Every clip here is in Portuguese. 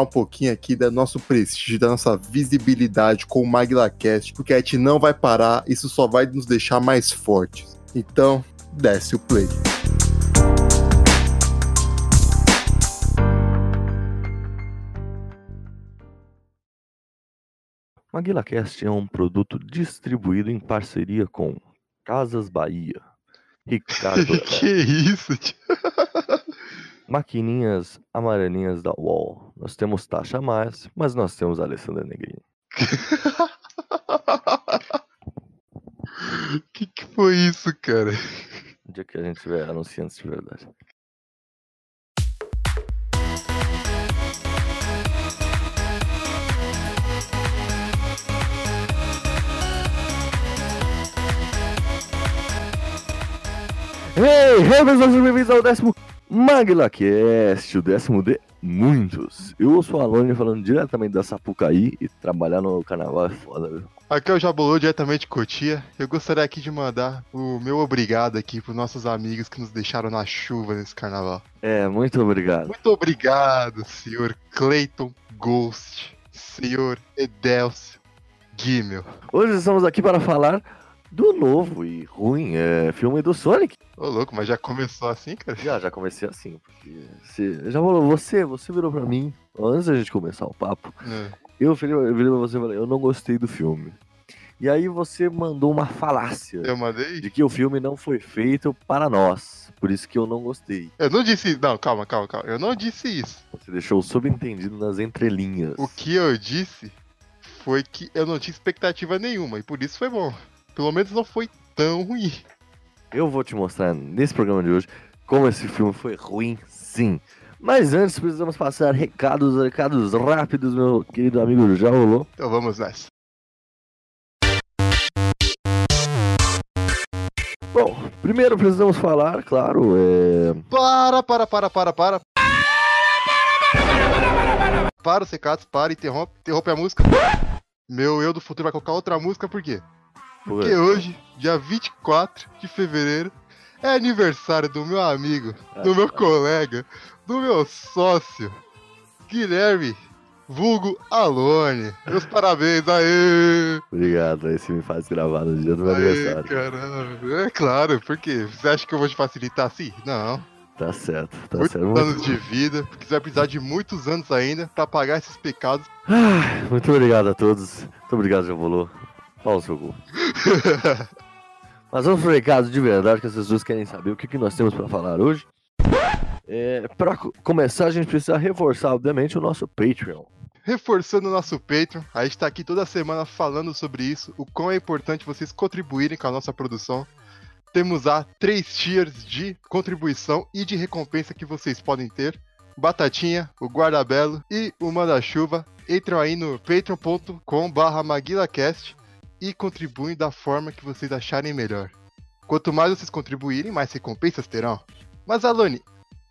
um pouquinho aqui do nosso prestígio, da nossa visibilidade com o MaglaCast, porque a gente não vai parar, isso só vai nos deixar mais fortes. Então, desce o play. MaguilaCast é um produto distribuído em parceria com Casas Bahia, Ricardo que isso, tio? Maquininhas Amarelinhas da UOL. Nós temos taxa a mais, mas nós temos a Alessandra Negrini. que que foi isso, cara? O dia que a gente tiver anunciantes de verdade. Hey, hey, pessoal, bem-vindos ao décimo MaglaCast, o décimo de muitos. Eu sou a Alone falando diretamente da Sapucaí e trabalhar no carnaval é foda, viu? Aqui é o Jabolô, diretamente de Cotia. Eu gostaria aqui de mandar o meu obrigado aqui pros nossos amigos que nos deixaram na chuva nesse carnaval. É, muito obrigado. Muito obrigado, senhor Clayton Ghost, senhor Edelcio Gimmel. Hoje estamos aqui para falar do novo e ruim é, filme do Sonic. Ô louco, mas já começou assim, cara? Já, já comecei assim, porque você, já falou, você, você virou pra mim, antes da gente começar o papo, É. eu virei, eu virei pra você e falei, eu não gostei do filme. E aí você mandou uma falácia Eu mandei? de que o filme não foi feito para nós, por isso que eu não gostei. Eu não disse. Não, calma, calma, calma. Eu não disse isso. Você deixou subentendido nas entrelinhas. O que eu disse foi que eu não tinha expectativa nenhuma e por isso foi bom. Pelo menos não foi tão ruim. Eu vou te mostrar nesse programa de hoje como esse filme foi ruim, sim. Mas antes precisamos passar recados, recados rápidos, meu querido amigo já rolou. Então vamos nessa. Bom, primeiro precisamos falar, claro, é... Para, para, para, para, para. Para os recados, para, interrompe, interrompe a música. Meu eu do futuro vai colocar outra música, por quê? Porque hoje, dia 24 de fevereiro, é aniversário do meu amigo, do meu colega, do meu sócio, Guilherme, vulgo Alone. Meus parabéns, aê! Obrigado, esse me faz gravar no dia do meu Aê, aniversário. caramba. É claro, por quê? Você acha que eu vou te facilitar assim? Não. Tá certo, tá muitos certo. anos de vida, porque você vai precisar de muitos anos ainda pra pagar esses pecados. Ai, muito obrigado a todos. Muito obrigado, Javolô. Fala o seu gol. Mas vamos pro recado de verdade, que as pessoas querem saber o que, que nós temos pra falar hoje. É, co- começar, a gente precisa reforçar, obviamente, o nosso Patreon. Reforçando o nosso Patreon, a gente tá aqui toda semana falando sobre isso, o quão é importante vocês contribuírem com a nossa produção. Temos lá três tiers de contribuição e de recompensa que vocês podem ter. Batatinha, o Guardabelo e o Manda-Chuva. Entram aí no patreon.com barra maguilacast e contribuem da forma que vocês acharem melhor. Quanto mais vocês contribuírem, mais recompensas terão. Mas Alone,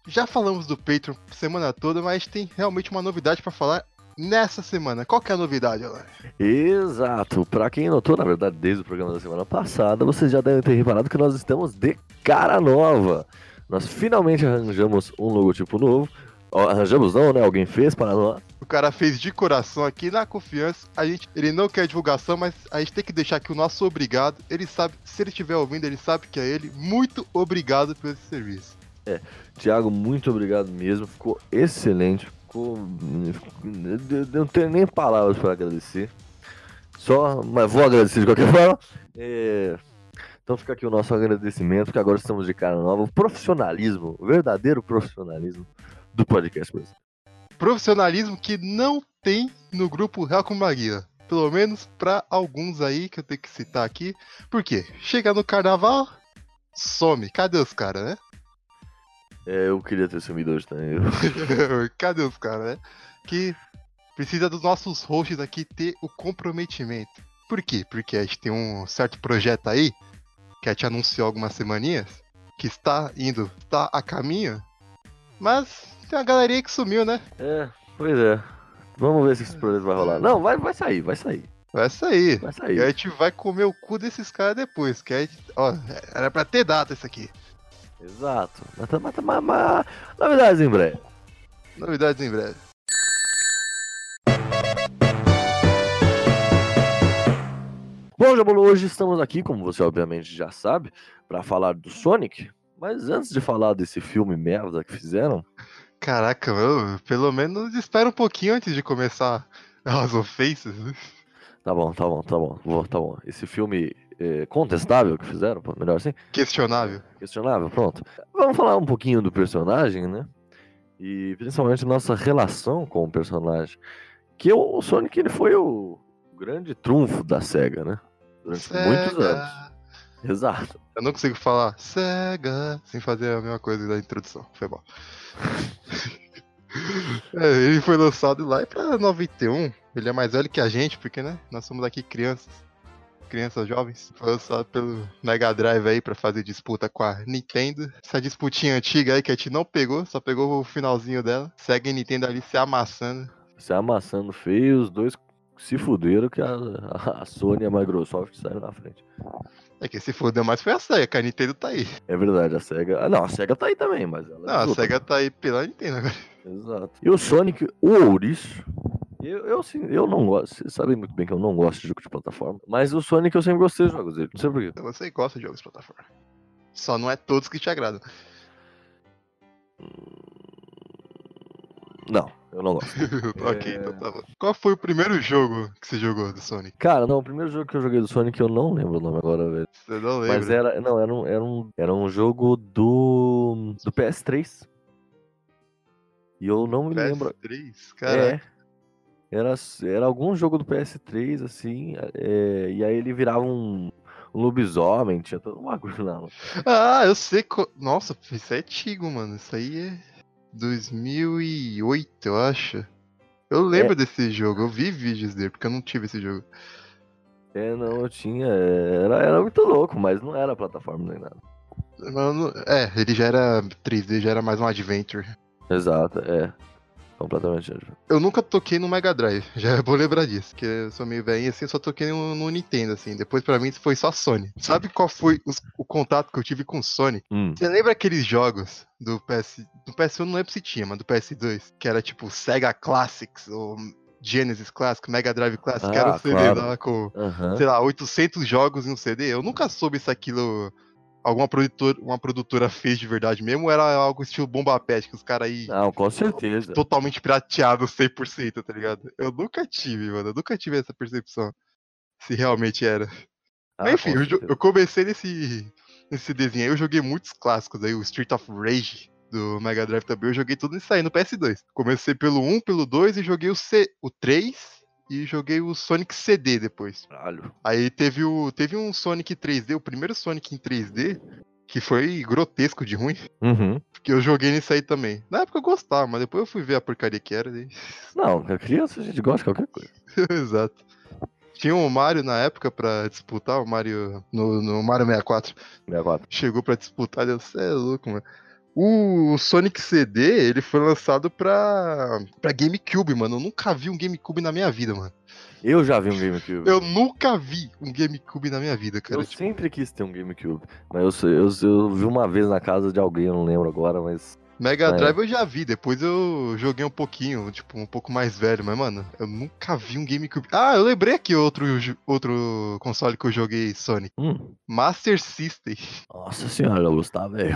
já falamos do Patreon semana toda, mas tem realmente uma novidade pra falar nessa semana. Qual que é a novidade, Alane? Exato. Pra quem notou, na verdade, desde o programa da semana passada, vocês já devem ter reparado que nós estamos de cara nova. Nós finalmente arranjamos um logotipo novo. Arranjamos não, né? Alguém fez para nós. O cara fez de coração aqui na confiança. A gente, ele não quer divulgação, mas a gente tem que deixar aqui o nosso obrigado. Ele sabe, se ele estiver ouvindo, ele sabe que é ele. Muito obrigado por esse serviço. Tiago, muito obrigado mesmo. Ficou excelente. Ficou. Eu não tenho nem palavras para agradecer. Só, mas vou agradecer de qualquer forma. É, Então fica aqui o nosso agradecimento, que agora estamos de cara nova. O profissionalismo, o verdadeiro profissionalismo do podcast brasileiro. Profissionalismo que não tem no grupo Real com Maguila. Pelo menos pra alguns aí que eu tenho que citar aqui. Por quê? Chega no carnaval, some. Cadê os caras, né? É, eu queria ter sumido hoje também. Cadê os caras, né? Que precisa dos nossos hosts aqui ter o comprometimento. Por quê? Porque a gente tem um certo projeto aí, que a gente anunciou algumas semaninhas, que está indo, está a caminho, mas tem uma galerinha que sumiu, né? É, pois é. Vamos ver se esse projeto vai rolar. Não, vai, vai sair, vai sair. Vai sair. Vai E sair. a gente vai comer o cu desses caras depois, que a gente, ó, era pra ter data isso aqui. Exato. Mas, tá- mas, tá- mas, mas, novidades em breve. Novidades em breve. Bom, Jabolo, hoje estamos aqui, como você obviamente já sabe, para falar do Sonic. Mas antes de falar desse filme merda que fizeram, Caraca, eu pelo menos espera um pouquinho antes de começar as ofensas. tá bom, tá bom, tá bom, vou, tá bom. Esse filme é, contestável que fizeram, melhor assim, Questionável. questionável, pronto. Vamos falar um pouquinho do personagem, né? E principalmente nossa relação com o personagem. Que o Sonic ele foi o grande trunfo da SEGA, né? Durante muitos Sega. anos. Exato. Eu não consigo falar Sega sem fazer a mesma coisa da introdução. Foi bom. É, ele foi lançado lá pra 91. Ele é mais velho que a gente, porque, né? Nós somos aqui crianças. Crianças jovens. Foi lançado pelo Mega Drive aí pra fazer disputa com a Nintendo. Essa disputinha antiga aí que a gente não pegou, só pegou o finalzinho dela. Segue a Nintendo ali se amassando. Se amassando feio, os dois se fuderam que a, a Sony e a Microsoft saíram na frente. É que se fodeu mais foi a SEGA, que a Nintendo tá aí. É verdade, a SEGA. Ah, não, a SEGA tá aí também, mas ela. Não, a luta. SEGA tá aí pela Nintendo agora. Exato. E o Sonic, o ouriço. Eu, eu, assim, eu não gosto. Vocês sabem muito bem que eu não gosto de jogo de plataforma. Mas o Sonic eu sempre gostei dos jogos dele. Não sei porquê. Você gosta de jogos de plataforma. Só não é todos que te agradam. Não, eu não gosto. ok, É. então tá bom. Qual foi o primeiro jogo que você jogou do Sonic? Cara, não, o primeiro jogo que eu joguei do Sonic eu não lembro o nome agora, velho. Você não lembra? Mas era. Não, era um, era um, era um jogo do. do PS3. E eu não me lembro. PS3? Cara, É. Era, era algum jogo do PS3, assim, é, e aí ele virava um, um lobisomem, tinha todo um bagulho lá. mano. Ah, eu sei. Co... Nossa, isso é antigo, mano. Isso aí é 2008, eu acho. Eu lembro É. desse jogo, eu vi vídeos dele, porque eu não tive esse jogo. É, não, eu tinha. Era, era muito louco, mas não era plataforma nem nada. É, ele já era 3D, já era mais um adventure. Exato, é. Completamente. Eu nunca toquei no Mega Drive, já é bom lembrar disso, porque eu sou meio velhinho assim, eu só toquei no, no Nintendo, assim. Depois pra mim foi só Sony. Sabe qual foi os- o contato que eu tive com Sony? Hum, Você lembra aqueles jogos do PS. Do PS1 eu não lembro se tinha, mas do PS2, que era tipo Sega Classics ou Genesis Classic, Mega Drive Classic, que era um Ah, CD claro. lá com, aham. sei lá, 800 jogos em um CD. Eu nunca soube se aquilo alguma produtora, uma produtora fez de verdade mesmo ou era algo estilo Bomba Pet, que os caras aí Não, com certeza. totalmente pirateados 100%, tá ligado? Eu nunca tive, mano, eu nunca tive essa percepção. Se realmente era. Ah, enfim, eu, eu comecei nesse, nesse desenho aí, eu joguei muitos clássicos aí, o Street of Rage do Mega Drive também, eu joguei tudo isso aí no PS2. Comecei pelo 1, pelo 2 e joguei o, C, o 3 e joguei o Sonic CD depois. Caralho. Aí teve, o, teve um Sonic 3D, o primeiro Sonic em 3D, que foi grotesco de ruim, Uhum. porque eu joguei nisso aí também. Na época eu gostava, mas depois eu fui ver a porcaria que era. E... Não, a criança a gente gosta de qualquer coisa. Exato. Tinha o Mario na época pra disputar, o Mario no, no Mario 64. 64. chegou pra disputar, deu, cê é louco, mano. O Sonic CD, ele foi lançado pra, pra GameCube, mano. Eu nunca vi um GameCube na minha vida, mano. Eu já vi um GameCube. Eu nunca vi um GameCube na minha vida, cara. Eu Tipo, sempre quis ter um GameCube. Mas eu, eu, eu vi uma vez na casa de alguém, eu não lembro agora, mas. Mega É. Drive eu já vi, depois eu joguei um pouquinho, tipo, um pouco mais velho, mas, mano, eu nunca vi um GameCube. Ah, eu lembrei aqui outro, outro console que eu joguei Sonic. Hum, Master System. nossa senhora, Gustavo, velho.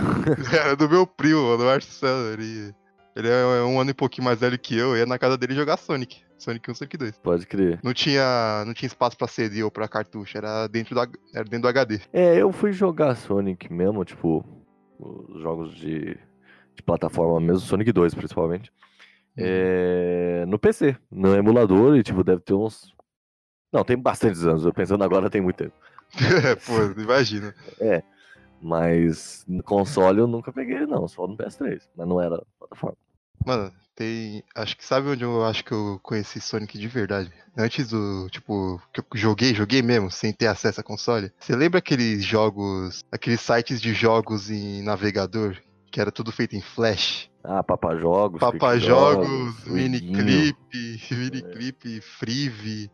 Era do meu primo, mano, o Marcelo. Ele, ele é um ano e pouquinho mais velho que eu, eu ia na casa dele jogar Sonic. Sonic 1, Sonic 2. Pode crer. Não tinha, não tinha espaço pra CD ou pra cartucho, era dentro, da, era dentro do HD. É, eu fui jogar Sonic mesmo, tipo, os jogos de, de plataforma mesmo, Sonic 2 principalmente. É, no PC, no emulador, e tipo, deve ter uns. Não, tem bastantes anos, eu pensando agora tem muito tempo. Pô, imagina. Mas no console eu nunca peguei, não, só no PS3. Mas não era plataforma. Mano, tem. Acho que sabe onde eu acho que eu conheci Sonic de verdade? Antes do. Tipo, que eu joguei, joguei mesmo, sem ter acesso a console. Você lembra aqueles jogos. Aqueles sites de jogos em navegador? Que era tudo feito em Flash? Ah, Papajogos. Papajogos, Jogos, miniclip, miniclip, Frive.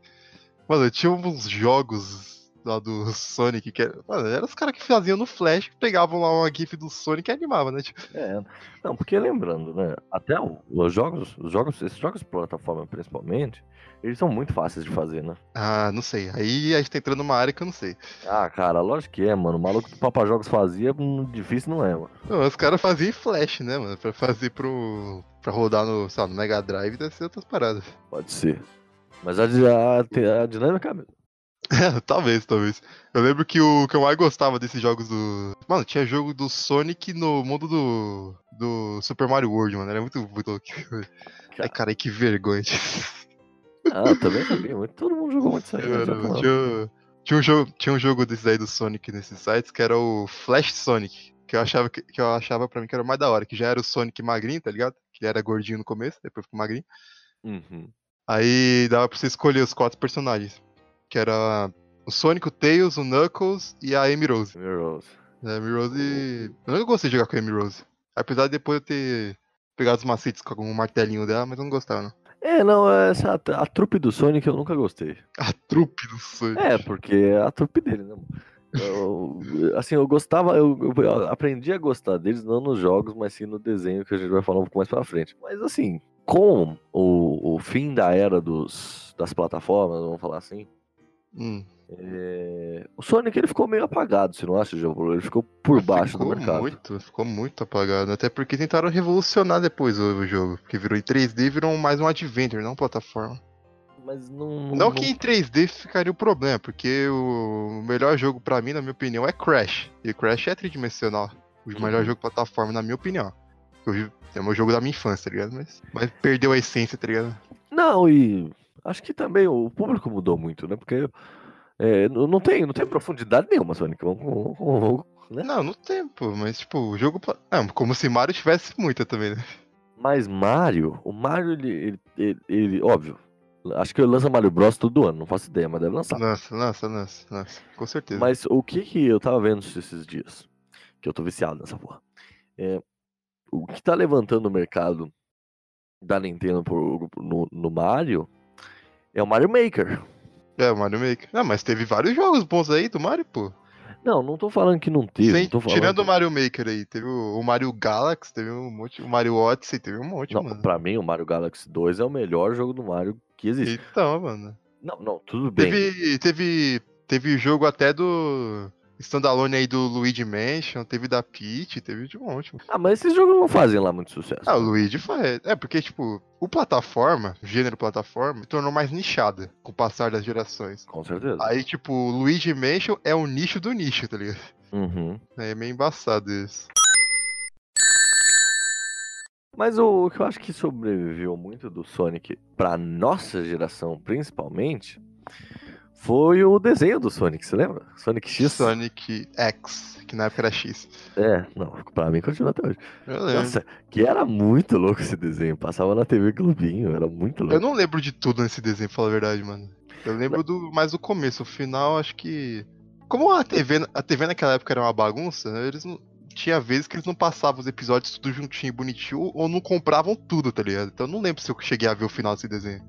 Mano, tinha uns jogos lá do Sonic que era. Mano, eram os caras que faziam no Flash, que pegavam lá uma GIF do Sonic e animavam, né? Tipo, É, não, porque lembrando, né? Até os jogos, os jogos, esses jogos de plataforma principalmente, eles são muito fáceis de fazer, né? ah, não sei. Aí a gente tá entrando numa área que eu não sei. Ah, cara, lógico que é, mano. O maluco do Papajogos fazia, hum, difícil não é, mano. Não, os caras faziam em Flash, né, mano? Pra fazer pro. pra rodar no, sei lá, no Mega Drive deve ser outras paradas. Pode ser. Mas a, a, a dinâmica é talvez, talvez. Eu lembro que o que eu mais gostava desses jogos do. Mano, tinha jogo do Sonic no mundo do. do Super Mario World, mano. Era muito, muito louco. Ai, cara, que vergonha. Ah, eu também muito. Todo mundo jogou muito isso aí. tinha, tinha um jogo, tinha um jogo desses aí do Sonic nesses sites que era o Flash Sonic. Que eu achava que, que eu achava pra mim que era o mais da hora, que já era o Sonic magrinho, tá ligado? Que ele era gordinho no começo, depois ficou magrinho. Uhum. Aí dava pra você escolher os quatro personagens. Que era o Sonic, o Tails, o Knuckles e a Amy Rose. Heroes. A Amy Rose. Eu nunca gostei de jogar com a Amy Rose. Apesar de depois eu ter pegado os macetes com o martelinho dela, mas eu não gostava, não. É, não, essa, a, a trupe do Sonic eu nunca gostei. A trupe do Sonic. É, porque é a trupe dele, né? Eu- assim, eu gostava, eu, eu aprendi a gostar deles não nos jogos, mas sim no desenho que a gente vai falar um pouco mais pra frente. Mas assim, com o, o fim da era dos, das plataformas, vamos falar assim, Hum. é, o Sonic ele ficou meio apagado, você não acha, João? Ele ficou por baixo ficou do mercado. Muito, ficou muito apagado. Até porque tentaram revolucionar depois o, jogo. Porque virou em 3D e virou mais um adventure, não plataforma. Mas não. Não que em 3D ficaria o problema, porque o melhor jogo pra mim, na minha opinião, é Crash. E Crash é tridimensional. O melhor Uhum. jogo plataforma, na minha opinião. Eu- É o meu jogo da minha infância, tá ligado? Mas, mas perdeu a essência, tá ligado? Não, e acho que também o público mudou muito, né? Porque é, não tem, não tem profundidade nenhuma, Sonic. Vamos, vamos- né? Não, não tem, pô. Mas, tipo, o jogo. Não, como se Mario tivesse muita também, né? Mas Mario, o Mario, ele, ele, ele- ele- óbvio, acho que ele lança Mario Bros todo ano, não faço ideia, mas deve lançar. Nossa, nossa, nossa, nossa. Com certeza. Mas o que que eu tava vendo esses dias, que eu tô viciado nessa porra, é, o que tá levantando o mercado da Nintendo pro- no, no Mario é o Mario Maker. É, o Mario Maker. Não, mas teve vários jogos bons aí do Mario, pô. Não, não tô falando que não teve, Sem- não tirando que- o Mario Maker aí, teve o, o Mario Galaxy, teve um monte, o Mario Odyssey, teve um monte, Não, mano. pra mim, o Mario Galaxy 2 é o melhor jogo do Mario que existe. Então, mano. Não, não, tudo bem. Teve, teve, teve jogo até do standalone aí do Luigi Mansion, teve da Peach, teve de um monte. Ah, mas esses jogos não fazem lá muito sucesso. Ah, o Luigi faz. É, porque, tipo, o plataforma, o gênero plataforma, tornou mais nichada com o passar das gerações. Com certeza. Aí, tipo, o Luigi Mansion é o nicho do nicho, tá ligado? Uhum. É meio embaçado isso. Mas o que eu acho que sobreviveu muito do Sonic pra nossa geração, principalmente, foi o desenho do Sonic, você lembra? Sonic X? Sonic X, que na época era X. É, não, pra mim continua até hoje. Eu lembro. Nossa, que era muito louco esse desenho. Passava na TV Globinho, era muito louco. Eu não lembro de tudo nesse desenho, pra falar a verdade, mano. Eu lembro do mais do começo, o final acho que. Como a TV, a TV naquela época era uma bagunça, né, eles não. Tinha vezes que eles não passavam os episódios tudo juntinho, bonitinho, ou- ou não compravam tudo, tá ligado? Então eu não lembro se eu cheguei a ver o final desse desenho.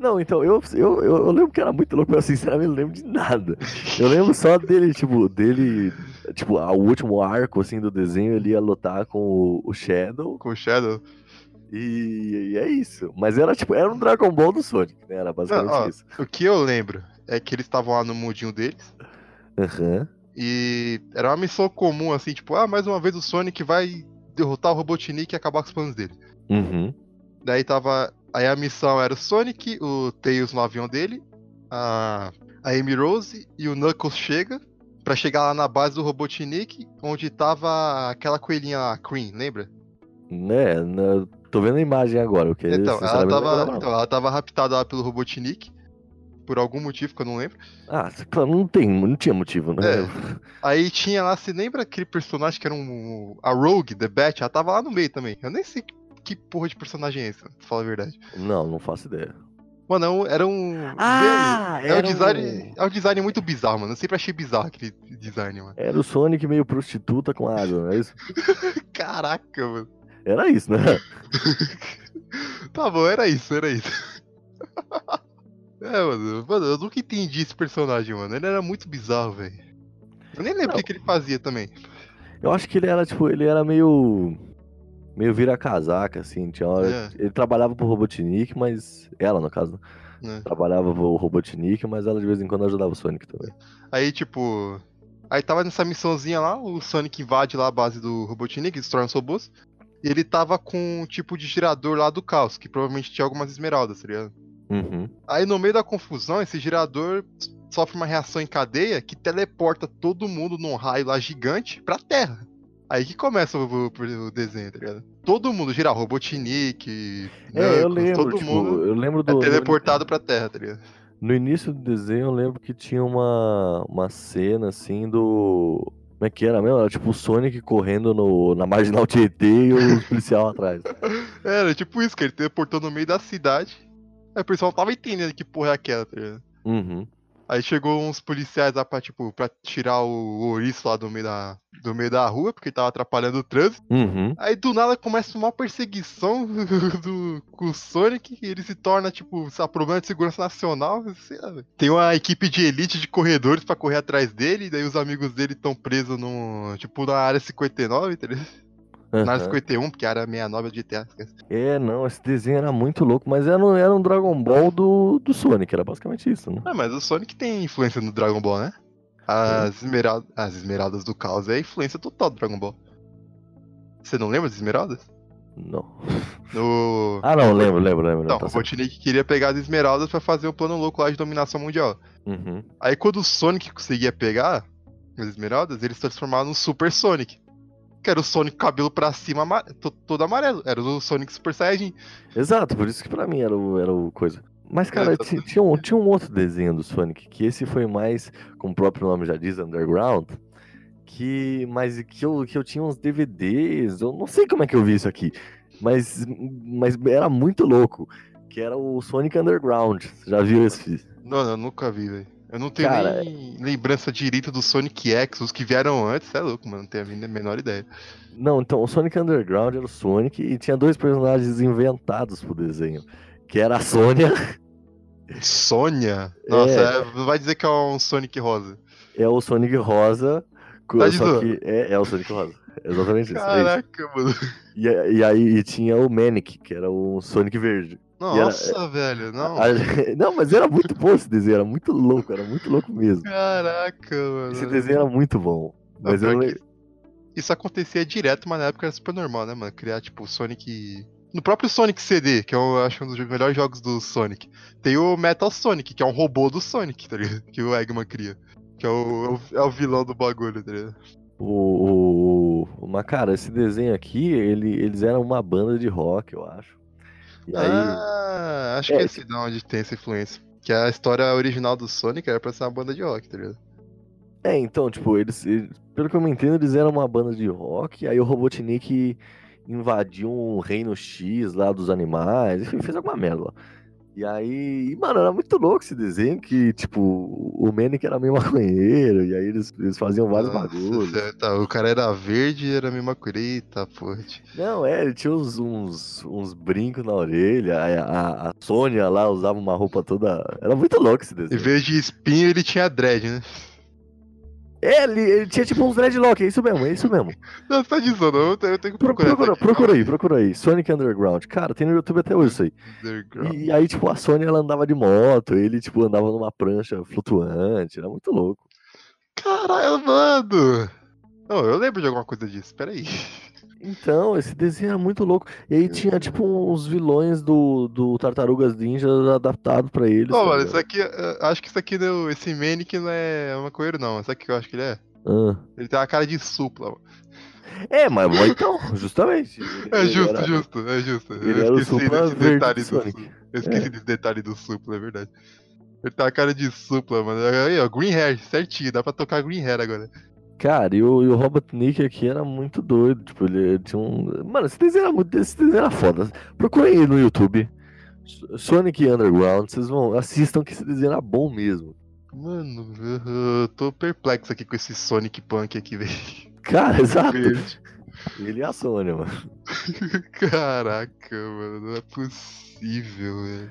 Não, então, eu, eu, eu, lembro que era muito louco, mas sinceramente não lembro de nada. Eu lembro só dele, tipo, dele. Tipo, o último arco assim do desenho, ele ia lutar com o, o Shadow. Com o Shadow. E, e é isso. Mas era tipo, era um Dragon Ball do Sonic, né? Era basicamente Não, ó. isso. O que eu lembro é que eles estavam lá no mundinho deles. Aham. E era uma missão comum, assim, tipo, ah, mais uma vez o Sonic vai derrotar o Robotnik e acabar com os planos dele. Uhum. Daí tava. Aí a missão era o Sonic, o Tails no avião dele, a, a Amy Rose e o Knuckles chega pra chegar lá na base do Robotnik, onde tava aquela coelhinha lá, a Cream, lembra? Né, tô vendo a imagem agora, o que Então, ela tava, então, ela tava raptada lá pelo Robotnik. por algum motivo que eu não lembro. Ah, claro, não tem, não tinha motivo, né? É. Aí tinha lá, você lembra aquele personagem que era um. A Rogue, The Bat? Ela tava lá no meio também. Eu nem sei que, porra de personagem é esse, pra falar a verdade. Não, não faço ideia. Mano, é um- era um. Ah, é um design. É um design muito bizarro, mano. Eu sempre achei bizarro aquele design, mano. Era o Sonic meio prostituta com água, não é isso? Caraca, mano. Era isso, né? Tá bom, era isso, era isso. é, mano, mano, eu nunca entendi esse personagem, mano. Ele era muito bizarro, velho. Eu nem lembro o que, que ele fazia também. Eu acho que ele era, tipo, ele era meio. Meio vira-casaca, assim. Tinha hora... É. Ele trabalhava pro Robotnik, mas. Ela, no caso, né? Né? Trabalhava pro Robotnik, mas ela de vez em quando ajudava o Sonic também. Aí, tipo. Aí tava nessa missãozinha lá, o Sonic invade lá a base do Robotnik, destrói os robôs. E ele tava com um tipo de girador lá do caos, que provavelmente tinha algumas esmeraldas, tá ligado? Uhum. Aí no meio da confusão, esse girador sofre uma reação em cadeia que teleporta todo mundo num raio lá gigante pra Terra. Aí que começa o, o- o desenho, tá ligado? Todo mundo gira Robotnik, É, eu lembro, todo tipo, mundo eu lembro é do. teleportado pra Terra, tá ligado? No início do desenho eu lembro que tinha uma, uma cena assim do. Como é que era mesmo? Era tipo o Sonic correndo no, na marginal Tietê e os policial atrás. Era tipo isso, que ele teleportou no meio da cidade. Aí o pessoal tava entendendo que porra é aquela, tá ligado? Uhum. Aí chegou uns policiais lá pra, tipo, pra tirar o ouriço lá do meio da, do meio da rua, porque ele tava atrapalhando o trânsito. Uhum. Aí do nada começa uma perseguição do, com o Sonic e ele se torna, tipo, lá, problema de segurança nacional. sei lá. Tem uma equipe de elite de corredores pra correr atrás dele, e daí os amigos dele estão presos no. Tipo, na área 59, tá ligado? Na área aham. 51, porque a área 69 é de esquece. É, não, esse desenho era muito louco, mas era um, era um Dragon Ball do, do Sonic, era basicamente isso, né? Ah, mas o Sonic tem influência no Dragon Ball, né? As, esmeralda, as esmeraldas do caos é a influência total do Dragon Ball. Você não lembra das esmeraldas? Não. No. Ah, não, lembro, lembro, lembro. Então, tá o. Robotnik queria pegar as esmeraldas pra fazer o plano louco lá de dominação mundial. Uhum. Aí quando o Sonic conseguia pegar as esmeraldas, ele se transformava no Super Sonic. Que era o Sonic com o cabelo pra cima, todo amarelo. Era o Sonic Super Saiyajin. Exato, por isso que pra mim era o, era o coisa. Mas, cara, ti- tinha um, tinha um outro desenho do Sonic, que esse foi mais, como o próprio nome já diz, underground, que, mas que eu, que eu tinha uns DVDs, eu não sei como é que eu vi isso aqui, mas, mas era muito louco, que era o Sonic Underground, Você já viu esse? Não, não, eu nunca vi, velho. Eu não tenho Cara, nem lembrança direita do Sonic X, os que vieram antes, é louco, mano. Não tenho a menor ideia. Não, então, o Sonic Underground era o Sonic e tinha dois personagens inventados pro desenho, que era a Sônia Sônia? Nossa, É. é, não vai dizer que é um Sonic rosa. é o Sonic Rosa, Tá só que é, é o Sonic Rosa. Exatamente isso. é isso. Caraca, mano. E, e aí e tinha o Manic, que era o Sonic Verde. Era- Nossa, velho, não. A- não, mas era muito bom esse desenho, era muito louco, era muito louco mesmo. Caraca, mano. Esse desenho era muito bom. Não, Mas eu le- Isso acontecia direto, mas na época era super normal, né, mano? Criar, tipo, Sonic. No próprio Sonic CD, que eu acho um dos melhores jogos do Sonic, tem o Metal Sonic, que é um robô do Sonic, tá ligado? Que o Eggman cria. Que é o, é o- é o vilão do bagulho, tá ligado? o, o, mas, cara, esse desenho aqui, ele, eles eram uma banda de rock, eu acho. E aí, Ah, acho É, que é esse da onde tem essa influência. Que a história original do Sonic era pra ser uma banda de rock, tá ligado? é, então, tipo, eles, eles- pelo que eu me entendo, eles eram uma banda de rock, aí o Robotnik invadiu um reino X lá dos animais, enfim, fez alguma merda lá. E aí, mano, era muito louco esse desenho, que, tipo, o Manic era meio maconheiro, e aí eles, eles faziam vários Nossa, bagulhos. cê- tá, o cara era verde e era a mesma cor. Eita, porra. Não, é, ele tinha uns, uns, uns brincos na orelha, a, a, a Sônia lá usava uma roupa toda. Era muito louco esse Em desenho. vez de espinho, ele tinha dread, né? É, ele, ele tinha tipo uns dreadlock, é isso mesmo, é isso mesmo. Não, você tá dizendo, eu tenho, eu tenho que Pro- procurar. procura, aqui. procura aí, procura aí. Sonic Underground. Cara, tem no YouTube até hoje isso aí. E, aí, tipo, a Sônia ela andava de moto, ele, tipo, andava numa prancha flutuante, era muito louco. Caralho, mano! Não, eu lembro de alguma coisa disso, peraí. Então, esse desenho era muito louco. E aí tinha, tipo, uns vilões do, do Tartarugas Ninja adaptado pra eles. Não, tá mano, isso aqui, eh, acho que isso aqui, não, esse Manic não é maconheiro, não. Sabe o que eu acho que ele é? Ah. Ele tem uma cara de supla, mano. É, mas mas então, justamente. É justo, era- justo, é justo. ele era o supla verde do do. Eu esqueci desse detalhe do supla, é verdade. Ele tá a cara de supla, mano. Aí, ó, Green Hair, certinho. Dá pra tocar Green Hair agora. Cara, e o, e o Robert Nick aqui era muito doido. Tipo, ele tinha um. Mano, esse desenho era muito. Esse desenho era foda. Procurem aí no YouTube. Sonic Underground, vocês vão. Assistam que esse desenho era bom mesmo. Mano, eu, tô perplexo aqui com esse Sonic Punk aqui, velho. Cara, exato. Verde. Ele e a Sônia, mano. Caraca, mano, não é possível, velho.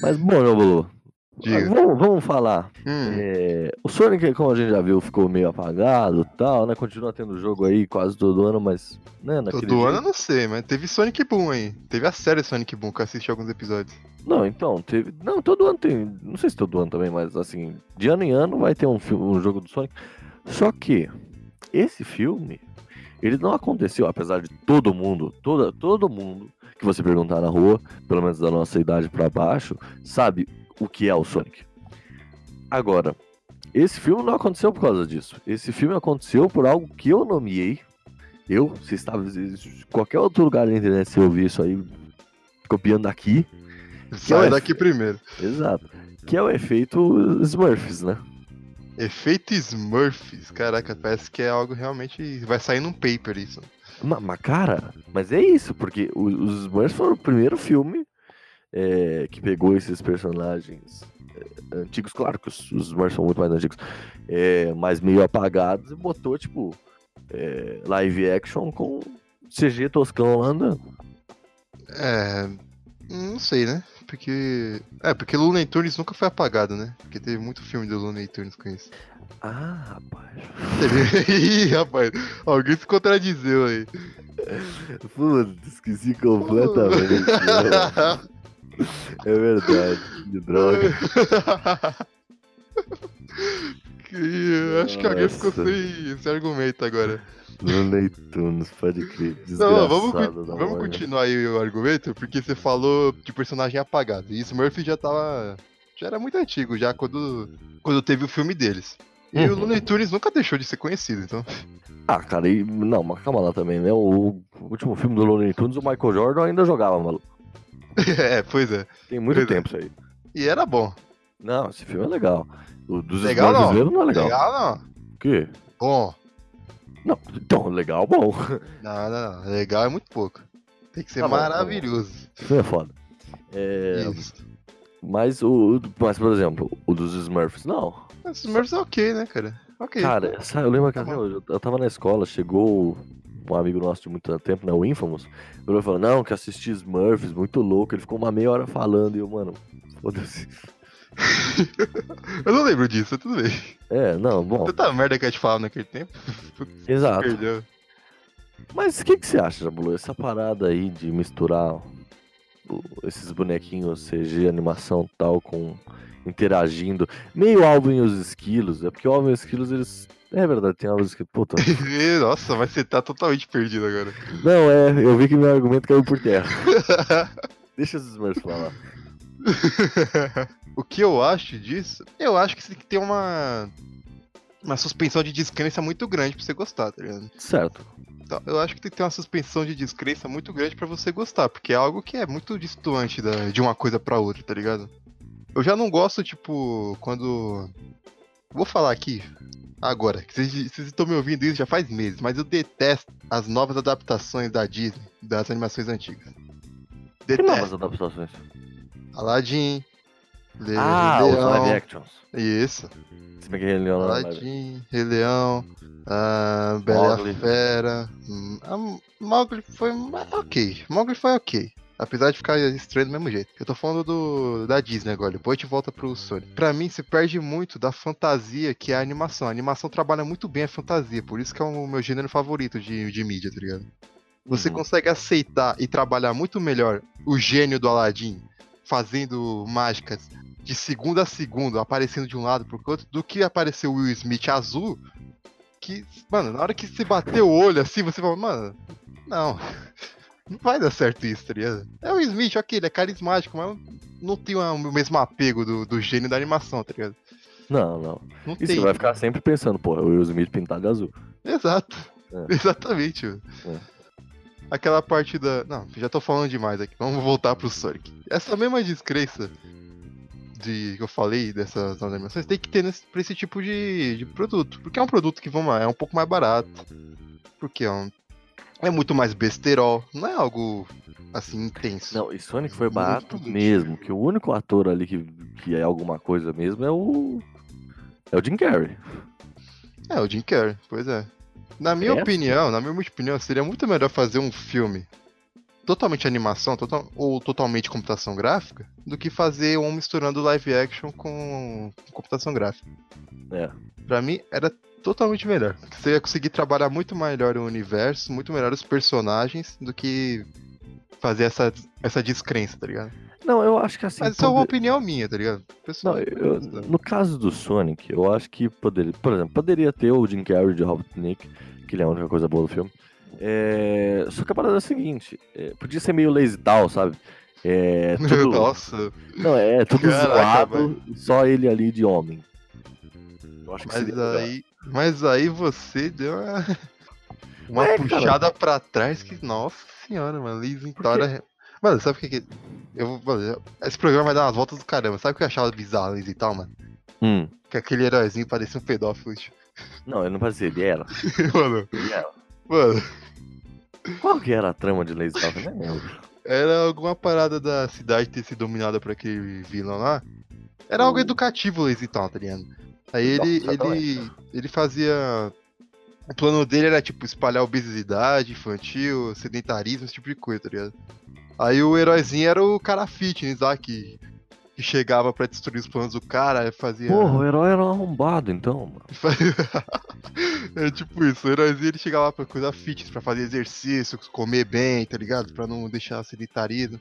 Mas bom, meu Bolu. Diga. Vamos, vamos falar. Hum, É, o Sonic, como a gente já viu, ficou meio apagado e tal, né? Continua tendo jogo aí quase todo ano, mas. Né, todo ano eu não sei, mas teve Sonic Boom aí. Teve a série Sonic Boom que eu assisti alguns episódios. Não, então, teve. Não, todo ano tem. Não sei se todo ano também, mas assim, de ano em ano vai ter um, fi- um jogo do Sonic. Só que esse filme, ele não aconteceu, apesar de todo mundo, toda, todo mundo que você perguntar na rua, pelo menos da nossa idade pra baixo, sabe o que é o Sonic. Agora, esse filme não aconteceu por causa disso. Esse filme aconteceu por algo que eu nomeei. Eu, se estava em qualquer outro lugar da internet, se eu ouvir isso aí, copiando daqui, Sai é- daqui primeiro. Exato. Que é o efeito Smurfs, né? Efeito Smurfs. Caraca, parece que é algo realmente. Vai sair num paper isso. Mas, mas, cara, mas é isso, porque os Smurfs foram o primeiro filme é, que pegou esses personagens é, antigos, claro que os, os Smurfs são muito mais antigos, é, mas meio apagados, e botou, tipo, é, live action com CG toscão lá andando. É. Não sei, né? Porque. É, porque Looney Tunes nunca foi apagado, né? Porque teve muito filme do Looney Tunes com isso. Ah, rapaz. Teve- Ih, rapaz, alguém se contradizeu aí. Putz, esqueci completamente. é verdade, que droga. Que- Acho que alguém ficou sem esse argumento agora. Looney Tunes, pode crer. Não, vamos, vamos continuar aí o argumento, porque você falou de personagem apagado. E Smurf já tava. Já era muito antigo, já quando, quando teve o filme deles. E o Uhum. Looney Tunes nunca deixou de ser conhecido, então. Ah, cara, e, não, mas calma lá também, né? O, o último filme do Looney Tunes, o Michael Jordan ainda jogava, maluco. é, pois é. Tem muito Pois é. tempo isso aí. E era bom. Não, esse filme é legal. O dos Legal não. não é legal. Legal não. O quê? Bom. Não, então, legal, bom. Não, não, não. Legal é muito pouco. Tem que ser Tá bom, tá maravilhoso. Esse filme é foda. É, Isso. mas o. Mas, por exemplo, o dos Smurfs, não. Mas Smurfs é ok, né, cara? Ok. Cara, eu lembro que Tá eu tava na escola, chegou um amigo nosso de muito tempo, né, o Infamous, ele falou, não, que assisti Smurfs, muito louco, ele ficou uma meia hora falando, e eu, mano, foda-se. Eu não lembro disso, tudo bem. É, não, bom, Tanta merda que a gente falava naquele tempo. exato. Perdeu. Mas o que, que você acha, Jabulu, essa parada aí de misturar esses bonequinhos CG, animação e tal, com interagindo, meio Alvin e os Esquilos, é porque o Alvin e os Esquilos, eles... É verdade, tem e os Esquilos, puta. Nossa, mas você tá totalmente perdido agora. Não, é, eu vi que meu argumento caiu por terra. Deixa os Smurfs falar. o que eu acho disso? Eu acho que você tem que ter uma. Uma suspensão de descrença muito grande pra você gostar, tá ligado? Certo. Então, eu acho que tem que ter uma suspensão de descrença muito grande pra você gostar, porque é algo que é muito distante da- de uma coisa pra outra, tá ligado? Eu já não gosto, tipo, quando. Vou falar aqui, agora, que vocês vocês estão me ouvindo isso já faz meses, mas eu detesto as novas adaptações da Disney, das animações antigas. Que Detesto. novas adaptações? Aladdin. Le Ah, Rei os Leão, live actions. Isso. Se bem que Rei Leão é. Aladdin, Rei Leão, ah, Bela. Fera. hum, a Mowgli foi ok. Mowgli foi ok. Apesar de ficar estranho do mesmo jeito. Eu tô falando do, da Disney agora, depois a gente volta pro Sony. Pra mim, se perde muito da fantasia que é a animação. A animação trabalha muito bem a fantasia, por isso que é o meu gênero favorito de, de mídia, tá ligado? Você Uhum. consegue aceitar e trabalhar muito melhor o gênio do Aladdin fazendo mágicas de segundo a segundo, aparecendo de um lado pro outro, do que aparecer o Will Smith azul. Que, mano, na hora que você bater o olho assim, você fala, mano, não. Não vai dar certo isso, tá ligado? É o Smith, ok, ele é carismático, mas não tem o mesmo apego do, do gênio da animação, tá ligado? Não, não. Não E tem. você vai ficar sempre pensando, porra, o Will Smith pintado de azul. Exato. É. Exatamente, mano. aquela parte da. Não, já tô falando demais aqui. Vamos voltar pro Sonic. Essa mesma descrença de que eu falei dessas animações tem que ter nesse, pra esse tipo de, de produto. Porque é um produto que, vamos lá, é um pouco mais barato. Porque é um. É muito mais besterol, não é algo assim intenso. Não, e Sonic foi barato mesmo, que o único ator ali que, que é alguma coisa mesmo é o. É o Jim Carrey. É, o Jim Carrey, pois é. Na minha É? opinião, na minha opinião, seria muito melhor fazer um filme totalmente animação total, ou totalmente computação gráfica do que fazer um misturando live action com computação gráfica. É. Pra mim, era totalmente melhor. Você ia conseguir trabalhar muito melhor o universo, muito melhor os personagens do que fazer essa, essa descrença, tá ligado? Não, eu acho que assim. Mas isso é uma poder- opinião minha, tá ligado? Pessoal, Não, eu- no caso do Sonic, eu acho que poderia. Por exemplo, poderia ter o Jim Carrey de Robotnik, que ele é a única coisa boa do filme. É, Só que a parada é a seguinte: é, podia ser meio lazy tal, sabe? É, tudo... Nossa, Não, é tudo Caraca, zoado, só ele ali de homem. Eu acho que mas aí, mas aí você deu uma, uma É, cara. puxada pra trás que, nossa senhora, mano, Liz Vitória. Mano, sabe o que que. Eu, vou- mano, esse programa vai dar umas voltas do caramba. Sabe o que eu achava bizarro, Liz e tal, mano? Hum. Que aquele heróizinho parecia um pedófilo. tipo. Não, ele não parecia, ele era. mano, Ele era. Mano, Qual que era a trama de lazy tal? Eu nem lembro. era alguma parada da cidade ter sido dominada por aquele vilão lá. Era algo O- educativo, Lazy Town, tá ligado? Aí ele, Nossa, ele, ele fazia. O plano dele era, tipo, espalhar obesidade infantil, sedentarismo, esse tipo de coisa, tá ligado? Aí o heróizinho era o cara fitness lá que, que chegava pra destruir os planos do cara, fazia. Porra, o herói era um arrombado, então, mano. é tipo isso, o heróizinho ele chegava lá pra coisa fitness, pra fazer exercício, comer bem, tá ligado? Pra não deixar sedentarismo.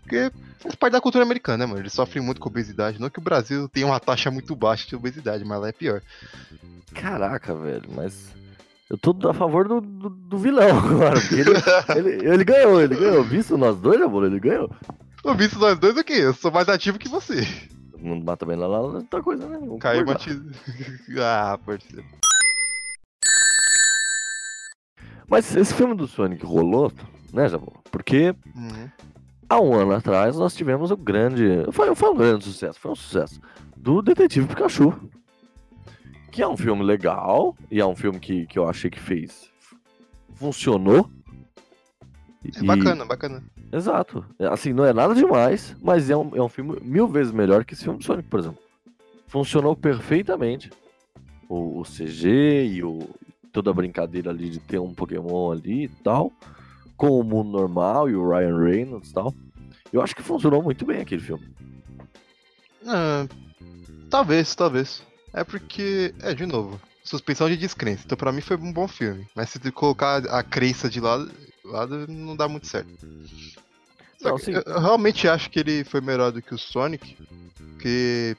Porque faz parte da cultura americana, né, mano? Eles sofrem muito com obesidade. Não que o Brasil tenha uma taxa muito baixa de obesidade, mas lá é pior. Caraca, velho, mas. Eu tô a favor do, do, do vilão agora, ele, ele, ele ganhou, ele ganhou. Visto nós dois, amor, ele ganhou. Ô, visto nós dois aqui, eu sou mais ativo que você. Todo mundo mata bem lá, lá, é outra coisa, né? Vamos Caiu batido. ah, parceiro. Mas esse filme do Sonic rolou, né, Jabô? Porque Uhum. há um ano atrás nós tivemos o grande. Foi, foi um grande sucesso, foi um sucesso. Do Detetive Pikachu. Que é um filme legal, e é um filme que, que eu achei que fez. Funcionou. É bacana, bacana. Exato. Assim, não é nada demais, mas é um, é um filme mil vezes melhor que esse filme do Sonic, por exemplo. Funcionou perfeitamente. O, o CG e o, toda a brincadeira ali de ter um Pokémon ali e tal. Com o mundo normal e o Ryan Reynolds e tal. Eu acho que funcionou muito bem aquele filme. Ah, talvez, talvez. É porque, é, de novo, suspensão de descrença. Então pra mim foi um bom filme. Mas se colocar a crença de lado, lado não dá muito certo. Não, eu, realmente acho que ele foi melhor do que o Sonic. Porque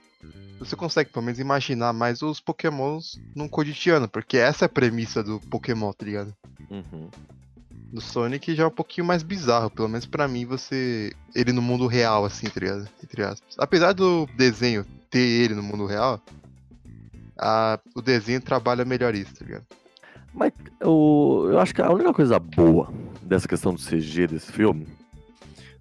você consegue pelo menos imaginar mais os Pokémons num cotidiano. Porque essa é a premissa do Pokémon, tá ligado? Uhum. Do Sonic já é um pouquinho mais bizarro, pelo menos pra mim, você. Ele no mundo real, assim, tá ligado? Entre aspas. Apesar do desenho ter ele no mundo real, a- o desenho trabalha melhor isso, tá ligado? Mas eu acho que a única coisa boa dessa questão do CG desse filme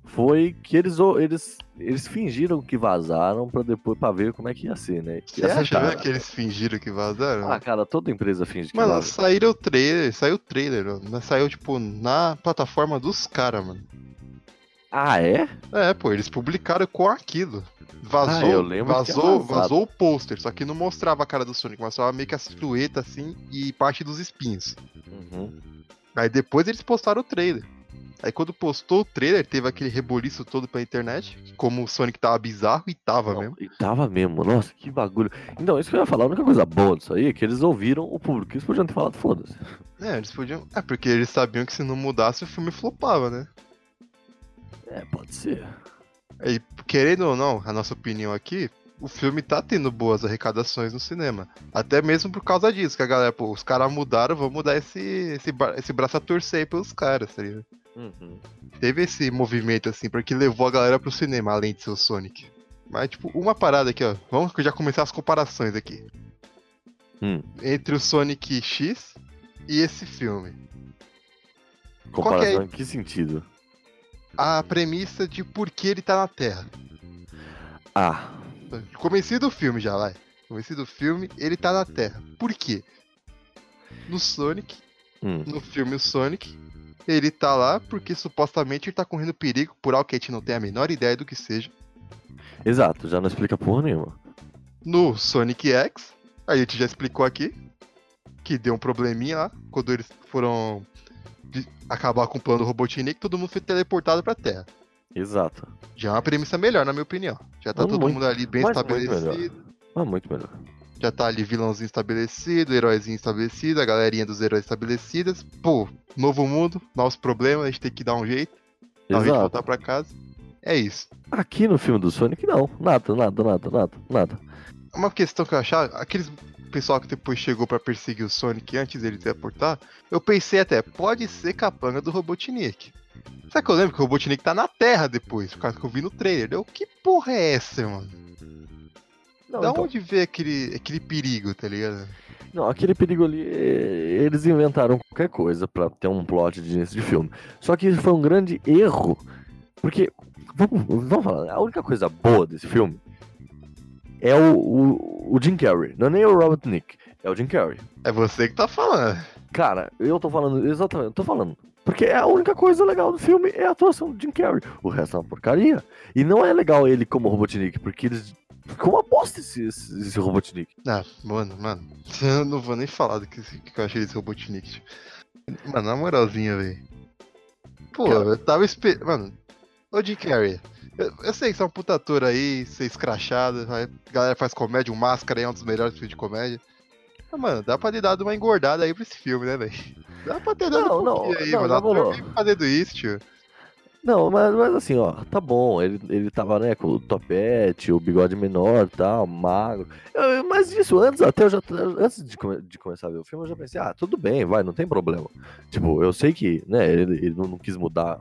foi que eles, eles, eles fingiram que vazaram pra depois pra ver como é que ia ser, né? E Você acertaram. mesmo que eles fingiram que vazaram? Ah, cara, toda empresa finge que vaza. saíram o trailer, saiu o trailer, mano. Saiu, tipo, na plataforma dos caras, mano. Ah, é? É, pô, eles publicaram com aquilo. Vazou, Ah, eu lembro vazou, vazou o pôster, só que não mostrava a cara do Sonic, mostrava meio que a silhueta assim e parte dos espinhos. Uhum. Aí depois eles postaram o trailer. Aí quando postou o trailer, teve aquele reboliço todo pra internet, como o Sonic tava bizarro e tava Não, mesmo. E tava mesmo, nossa, que bagulho. Então, isso que eu ia falar, a única coisa boa disso aí é que eles ouviram o público. Eles podiam ter falado, foda-se. É, eles podiam. É, porque eles sabiam que se não mudasse o filme flopava, né? É, pode ser. E querendo ou não, a nossa opinião aqui, o filme tá tendo boas arrecadações no cinema. Até mesmo por causa disso, que a galera, pô, os caras mudaram, vamos mudar esse, esse, esse braço a torcer aí pelos caras, tá ligado? Uhum. Teve esse movimento assim, porque levou a galera pro cinema, além de ser o Sonic. Mas, tipo, uma parada aqui, ó. Vamos já começar as comparações aqui. Hum. Entre o Sonic X e esse filme. Comparação em que sentido? A premissa de por que ele tá na Terra. Ah, Comecei do filme já, vai. Comecei do filme, ele tá na Terra. Por quê? No Sonic, hum, no filme o Sonic, ele tá lá porque supostamente ele tá correndo perigo por algo que a gente não tem a menor ideia do que seja. exato, já não explica porra nenhuma. No Sonic X, a gente já explicou aqui que deu um probleminha lá quando eles foram acabar com o plano do Robotnik, todo mundo foi teleportado pra Terra. Exato. Já é uma premissa melhor, na minha opinião. Já tá Não, todo muito- mundo ali bem estabelecido. Ah, muito melhor. Já tá ali vilãozinho estabelecido, heróizinho estabelecido, a galerinha dos heróis estabelecidas. Pô, novo mundo, novos problemas, a gente tem que dar um jeito. Dar um jeito de voltar pra casa. É isso. Aqui no filme do Sonic, não. Nada, nada, nada, nada, nada. Uma questão que eu achava, aqueles pessoal que depois chegou pra perseguir o Sonic antes dele teleportar, eu pensei até, pode ser capanga do Robotnik. Sabe que eu lembro que o Robotnik tá na Terra depois, por causa que eu vi no trailer. Eu, que porra é essa, mano? Não, da então, onde vê aquele, aquele perigo, tá ligado? não, aquele perigo ali, eh, eles inventaram qualquer coisa pra ter um plot de início de filme. Só que isso foi um grande erro, porque, vamos, vamos falar, a única coisa boa desse filme é o, o, o Jim Carrey, não é nem o Robert Nick, é o Jim Carrey. É você que tá falando. Cara, eu tô falando, exatamente, eu tô falando. Porque a única coisa legal do filme é a atuação do Jim Carrey. O resto é uma porcaria. E não é legal ele como Robotnik, porque eles. Ficou uma bosta esse, esse, esse Robotnik. Ah, mano, mano. Eu não vou nem falar do que, que eu achei desse Robotnik. tio. Mano, na moralzinha, velho. Pô, Cara. eu tava esperando. Mano, ô Jim Carrey. Eu, eu sei que você é um puta ator aí, ser escrachado. A galera faz comédia, o Máscara aí é um dos melhores filmes de comédia. Mas, mano, dá pra ter dado uma engordada aí pra esse filme, né, velho? Dá pra ter dado Não, um não, aí, não, mano. Ator moral. vive fazendo isso, tio. Não, mas, mas assim, ó, tá bom. Ele, ele tava, né, com o topete, o bigode menor e tal, magro. Eu- mas isso, antes até eu já. Antes de, come- de começar a ver o filme, eu já pensei, ah, tudo bem, vai, não tem problema. Tipo, eu sei que, né, ele, ele não, não quis mudar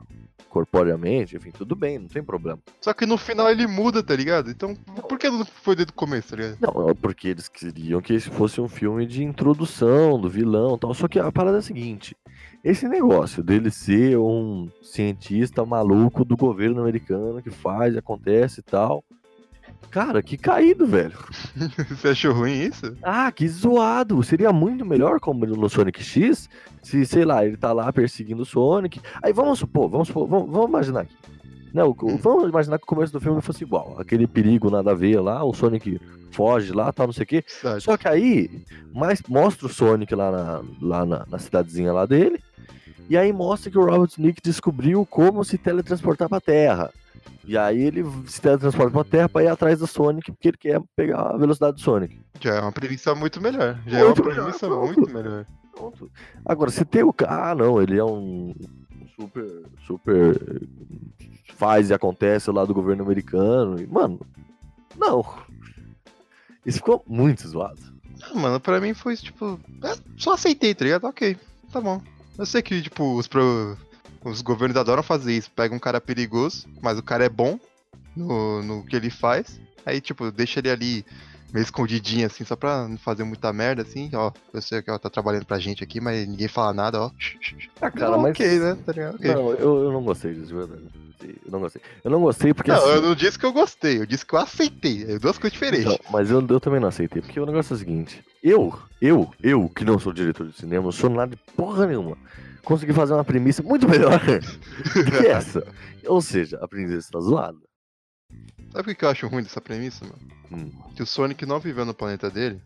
corporeamente, enfim, tudo bem, não tem problema. Só que no final ele muda, tá ligado? Então, por que não foi desde o começo, tá ligado? Não, é porque eles queriam que esse fosse um filme de introdução do vilão e tal. Só que a parada é a seguinte: esse negócio dele ser um cientista maluco do governo americano que faz, acontece e tal. Cara, que caído, velho. Você achou ruim isso? Ah, que zoado. Seria muito melhor como no Sonic X, se, sei lá, ele tá lá perseguindo o Sonic. Aí vamos supor, vamos supor, vamos, vamos imaginar aqui. Não, o- vamos imaginar que o começo do filme fosse igual. Aquele perigo nada a ver lá, o Sonic foge lá, tal, não sei o quê. Só que aí, mais mostra o Sonic lá na, lá na, na cidadezinha lá dele. E aí mostra que o Robert Nick descobriu como se teletransportar pra Terra. E aí ele se teletransporta pra Terra pra ir atrás do Sonic, porque ele quer pegar a velocidade do Sonic. Já é uma premissa muito melhor. Já Muito é uma melhor, premissa pronto. muito melhor. Pronto. Agora, se tem o cara. Ah, não, ele é um super. Super. Faz e acontece lá do governo americano. E, mano, não. Isso ficou muito zoado. Ah, mano, pra mim foi tipo. é, só aceitei, tá ligado? Ok, tá bom. Eu sei que, tipo, os, pro- os governos adoram fazer isso. Pega um cara perigoso, mas o cara é bom no, no que ele faz. Aí, tipo, deixa ele ali meio escondidinho, assim, só pra não fazer muita merda, assim. Ó, eu sei que ela tá trabalhando pra gente aqui, mas ninguém fala nada, ó. Ah, cara, Não, mas. Ok, né? Tá ligado? Ok. Não, eu, eu não gostei disso, de verdade. Eu não gostei. Eu não gostei porque. Não, assim, eu não disse que eu gostei, eu disse que eu aceitei. É duas coisas diferentes. Não, mas eu, eu também não aceitei, porque o negócio é o seguinte: eu, eu, eu, que não sou diretor de cinema, não sou nada de porra nenhuma, consegui fazer uma premissa muito melhor do que essa. Ou seja, a princesa tá zoada. Sabe o que eu acho ruim dessa premissa, mano? Hum. que o Sonic não viveu no planeta dele.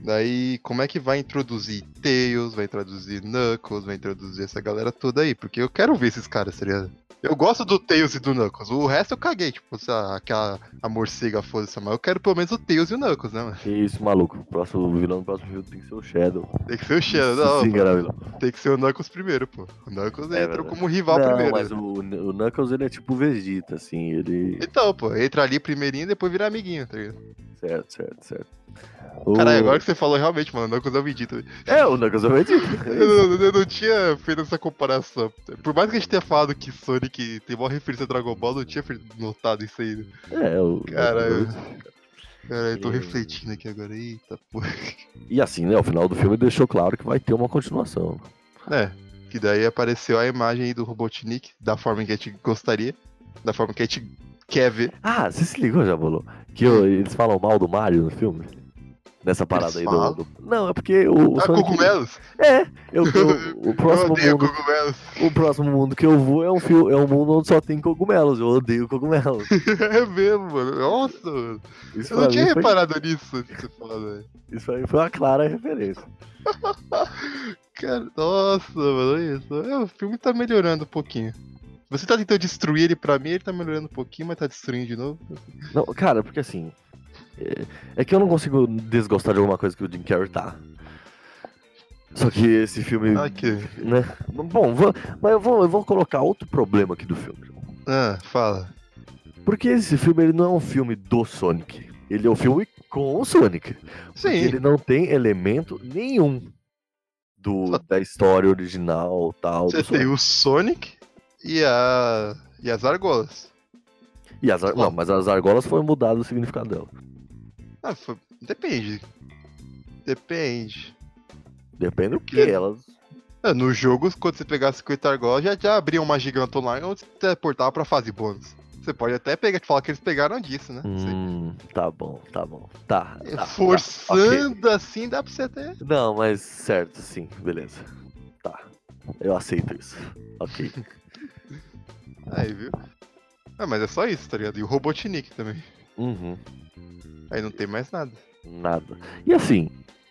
Daí, como é que vai introduzir Tails, vai introduzir Knuckles, vai introduzir essa galera toda aí? Porque eu quero ver esses caras, tá ligado? Eu gosto do Tails e do Knuckles. O resto eu caguei, tipo, se a, aquela a morcega foda-se, mas eu quero pelo menos o Tails e o Knuckles, né, mano? Que isso, maluco. O próximo o vilão do próximo filme tem que ser o Shadow. Tem que ser o Shadow, não, sim, era vilão. tem que ser o Knuckles primeiro, pô. O Knuckles É entrou como rival Não, primeiro. mas né? o, o Knuckles ele é tipo o Vegeta, assim, ele. Então, pô, entra ali primeirinho e depois vira amiguinho, tá ligado? Certo, certo, certo. Caralho, agora que você falou realmente, mano, o Knuckles é o Vegeta. É, o Knuckles é o Vegeta. Eu, não- eu não tinha feito essa comparação. Por mais que a gente tenha falado que Sonic tem uma referência a Dragon Ball, eu não tinha notado isso aí. né? É, o. Cara, eu- Cara, eu tô E- refletindo aqui agora. Eita porra. E assim, né? O final do filme deixou claro que vai ter uma continuação. É, Que daí apareceu a imagem aí do Robotnik, da forma que a gente gostaria, da forma que a gente quer ver. Ah, você se ligou, Jabolo? Que eu- eles falam mal do Mario no filme? Nessa parada aí do, do- Não, é porque o. o Ah, Sonic- cogumelos? É, eu, eu- o, Eu próximo odeio mundo, cogumelos. o próximo mundo que eu vou é um, fio, é um mundo onde só tem cogumelos. Eu odeio cogumelos. é mesmo, mano. Nossa, mano. Isso Eu não tinha mim foi- reparado nisso de você falar, velho. Isso pra mim foi uma clara referência. Cara, nossa, mano, olha isso. É, o filme tá melhorando um pouquinho. Você tá tentando destruir ele pra mim, ele tá melhorando um pouquinho, mas tá destruindo de novo. Não, cara, porque assim. É, que eu não consigo desgostar de alguma coisa que o Jim Carrey tá. Só que esse filme. Ah, que... Né? Bom, vou- mas eu vou, eu vou colocar outro problema aqui do filme. Ah, fala. Porque esse filme ele não é um filme do Sonic. Ele é um filme com o Sonic. Sim. ele não tem elemento nenhum do, da história original tal. Você tem Sonic. o Sonic e, a... e as argolas. E as, ar- não, mas as argolas foi mudado o significado dela. Ah, foi- depende. Depende. Depende do que elas. É, no jogo, quando você pegar 50 argolas, já, já abria uma gigantona lá onde você teleportava pra fase bônus. Você pode até pegar, falar que eles pegaram disso, né? Hum, tá bom, tá bom. Tá. tá, tá, Forçando assim, dá pra você até. Não, mas certo, sim, beleza. Tá. Eu aceito isso. Ok. Aí, viu? Ah, mas é só isso, tá ligado? E o Robotnik também. Uhum. Aí não tem mais nada. Nada. E assim,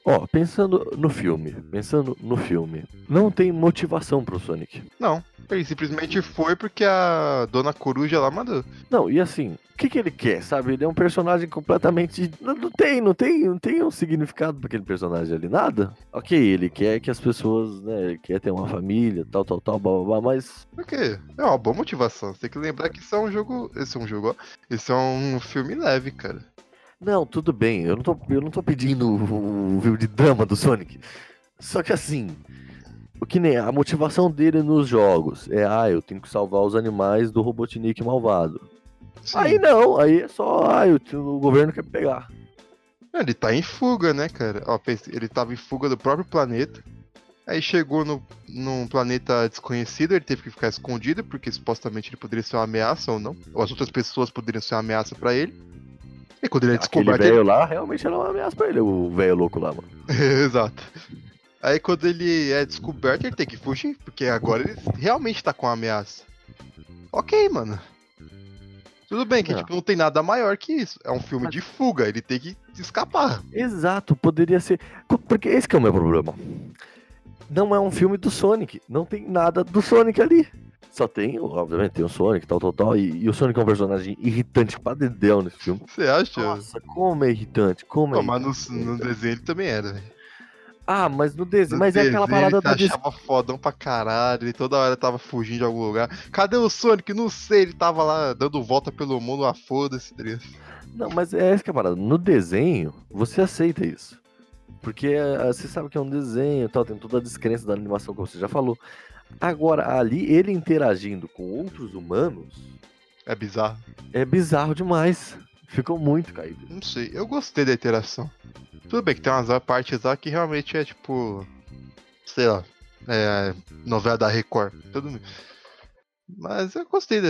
ó, pensando no filme, pensando no filme, não tem motivação pro Sonic. Não. Ele simplesmente foi porque a Dona Coruja lá mandou. Não, e assim, o que, que ele quer, sabe? Ele é um personagem completamente. Não, não tem, não tem, não tem um significado pra aquele personagem ali, nada. Ok, ele quer que as pessoas, né, quer ter uma família, tal, tal, tal, blá, blá, blá, mas. Por quê? É uma boa motivação. Você tem que lembrar que isso é um jogo. Esse é um jogo, ó. Esse é um filme leve, cara. Não, tudo bem, eu não tô, eu não tô pedindo o, o filme de drama do Sonic. Só que assim, o que nem a motivação dele nos jogos é, ah, eu tenho que salvar os animais do Robotnik malvado. Sim. Aí não, aí é só, ah, eu- o governo quer pegar. Ele tá em fuga, né, cara? Ó, ele tava em fuga do próprio planeta. Aí chegou no, num planeta desconhecido, ele teve que ficar escondido, porque supostamente ele poderia ser uma ameaça ou não. Ou as outras pessoas poderiam ser uma ameaça pra ele. E quando ele é Aquele descoberto. velho Ele... lá realmente era uma ameaça pra ele, o velho louco lá, mano. Exato. Aí quando ele é descoberto, ele tem que fugir, porque agora ele realmente tá com uma ameaça. Ok, mano. Tudo bem que Não. tipo, não tem nada maior que isso. É um filme de fuga, ele tem que escapar. Exato, poderia ser. Porque esse que é o meu problema. Não é um filme do Sonic. Não tem nada do Sonic ali. Só tem, obviamente, tem o Sonic, tal, tal, tal. E, e o Sonic é um personagem irritante pra dedéu nesse filme. Você acha? Nossa, como é irritante, como é Não, mas irritante. no, no desenho ele também era, velho. Ah, mas no desenho. No Mas é aquela desenho parada ele se des... achava fodão pra caralho, ele toda hora tava fugindo de algum lugar. Cadê o Sonic? Não sei, ele tava lá dando volta pelo mundo, ah, foda-se, tá? Não, mas é essa que é a parada. No desenho, você aceita isso. Porque ah, você sabe que é um desenho e tal, tem toda a descrença da animação, como você já falou. Agora, ali, ele interagindo com outros humanos É bizarro. é bizarro demais. Ficou muito caído. Não sei, eu gostei da interação. Tudo bem que tem umas partes lá que realmente é tipo. Sei lá. É. Novela da Record. Tudo. Mas eu gostei de,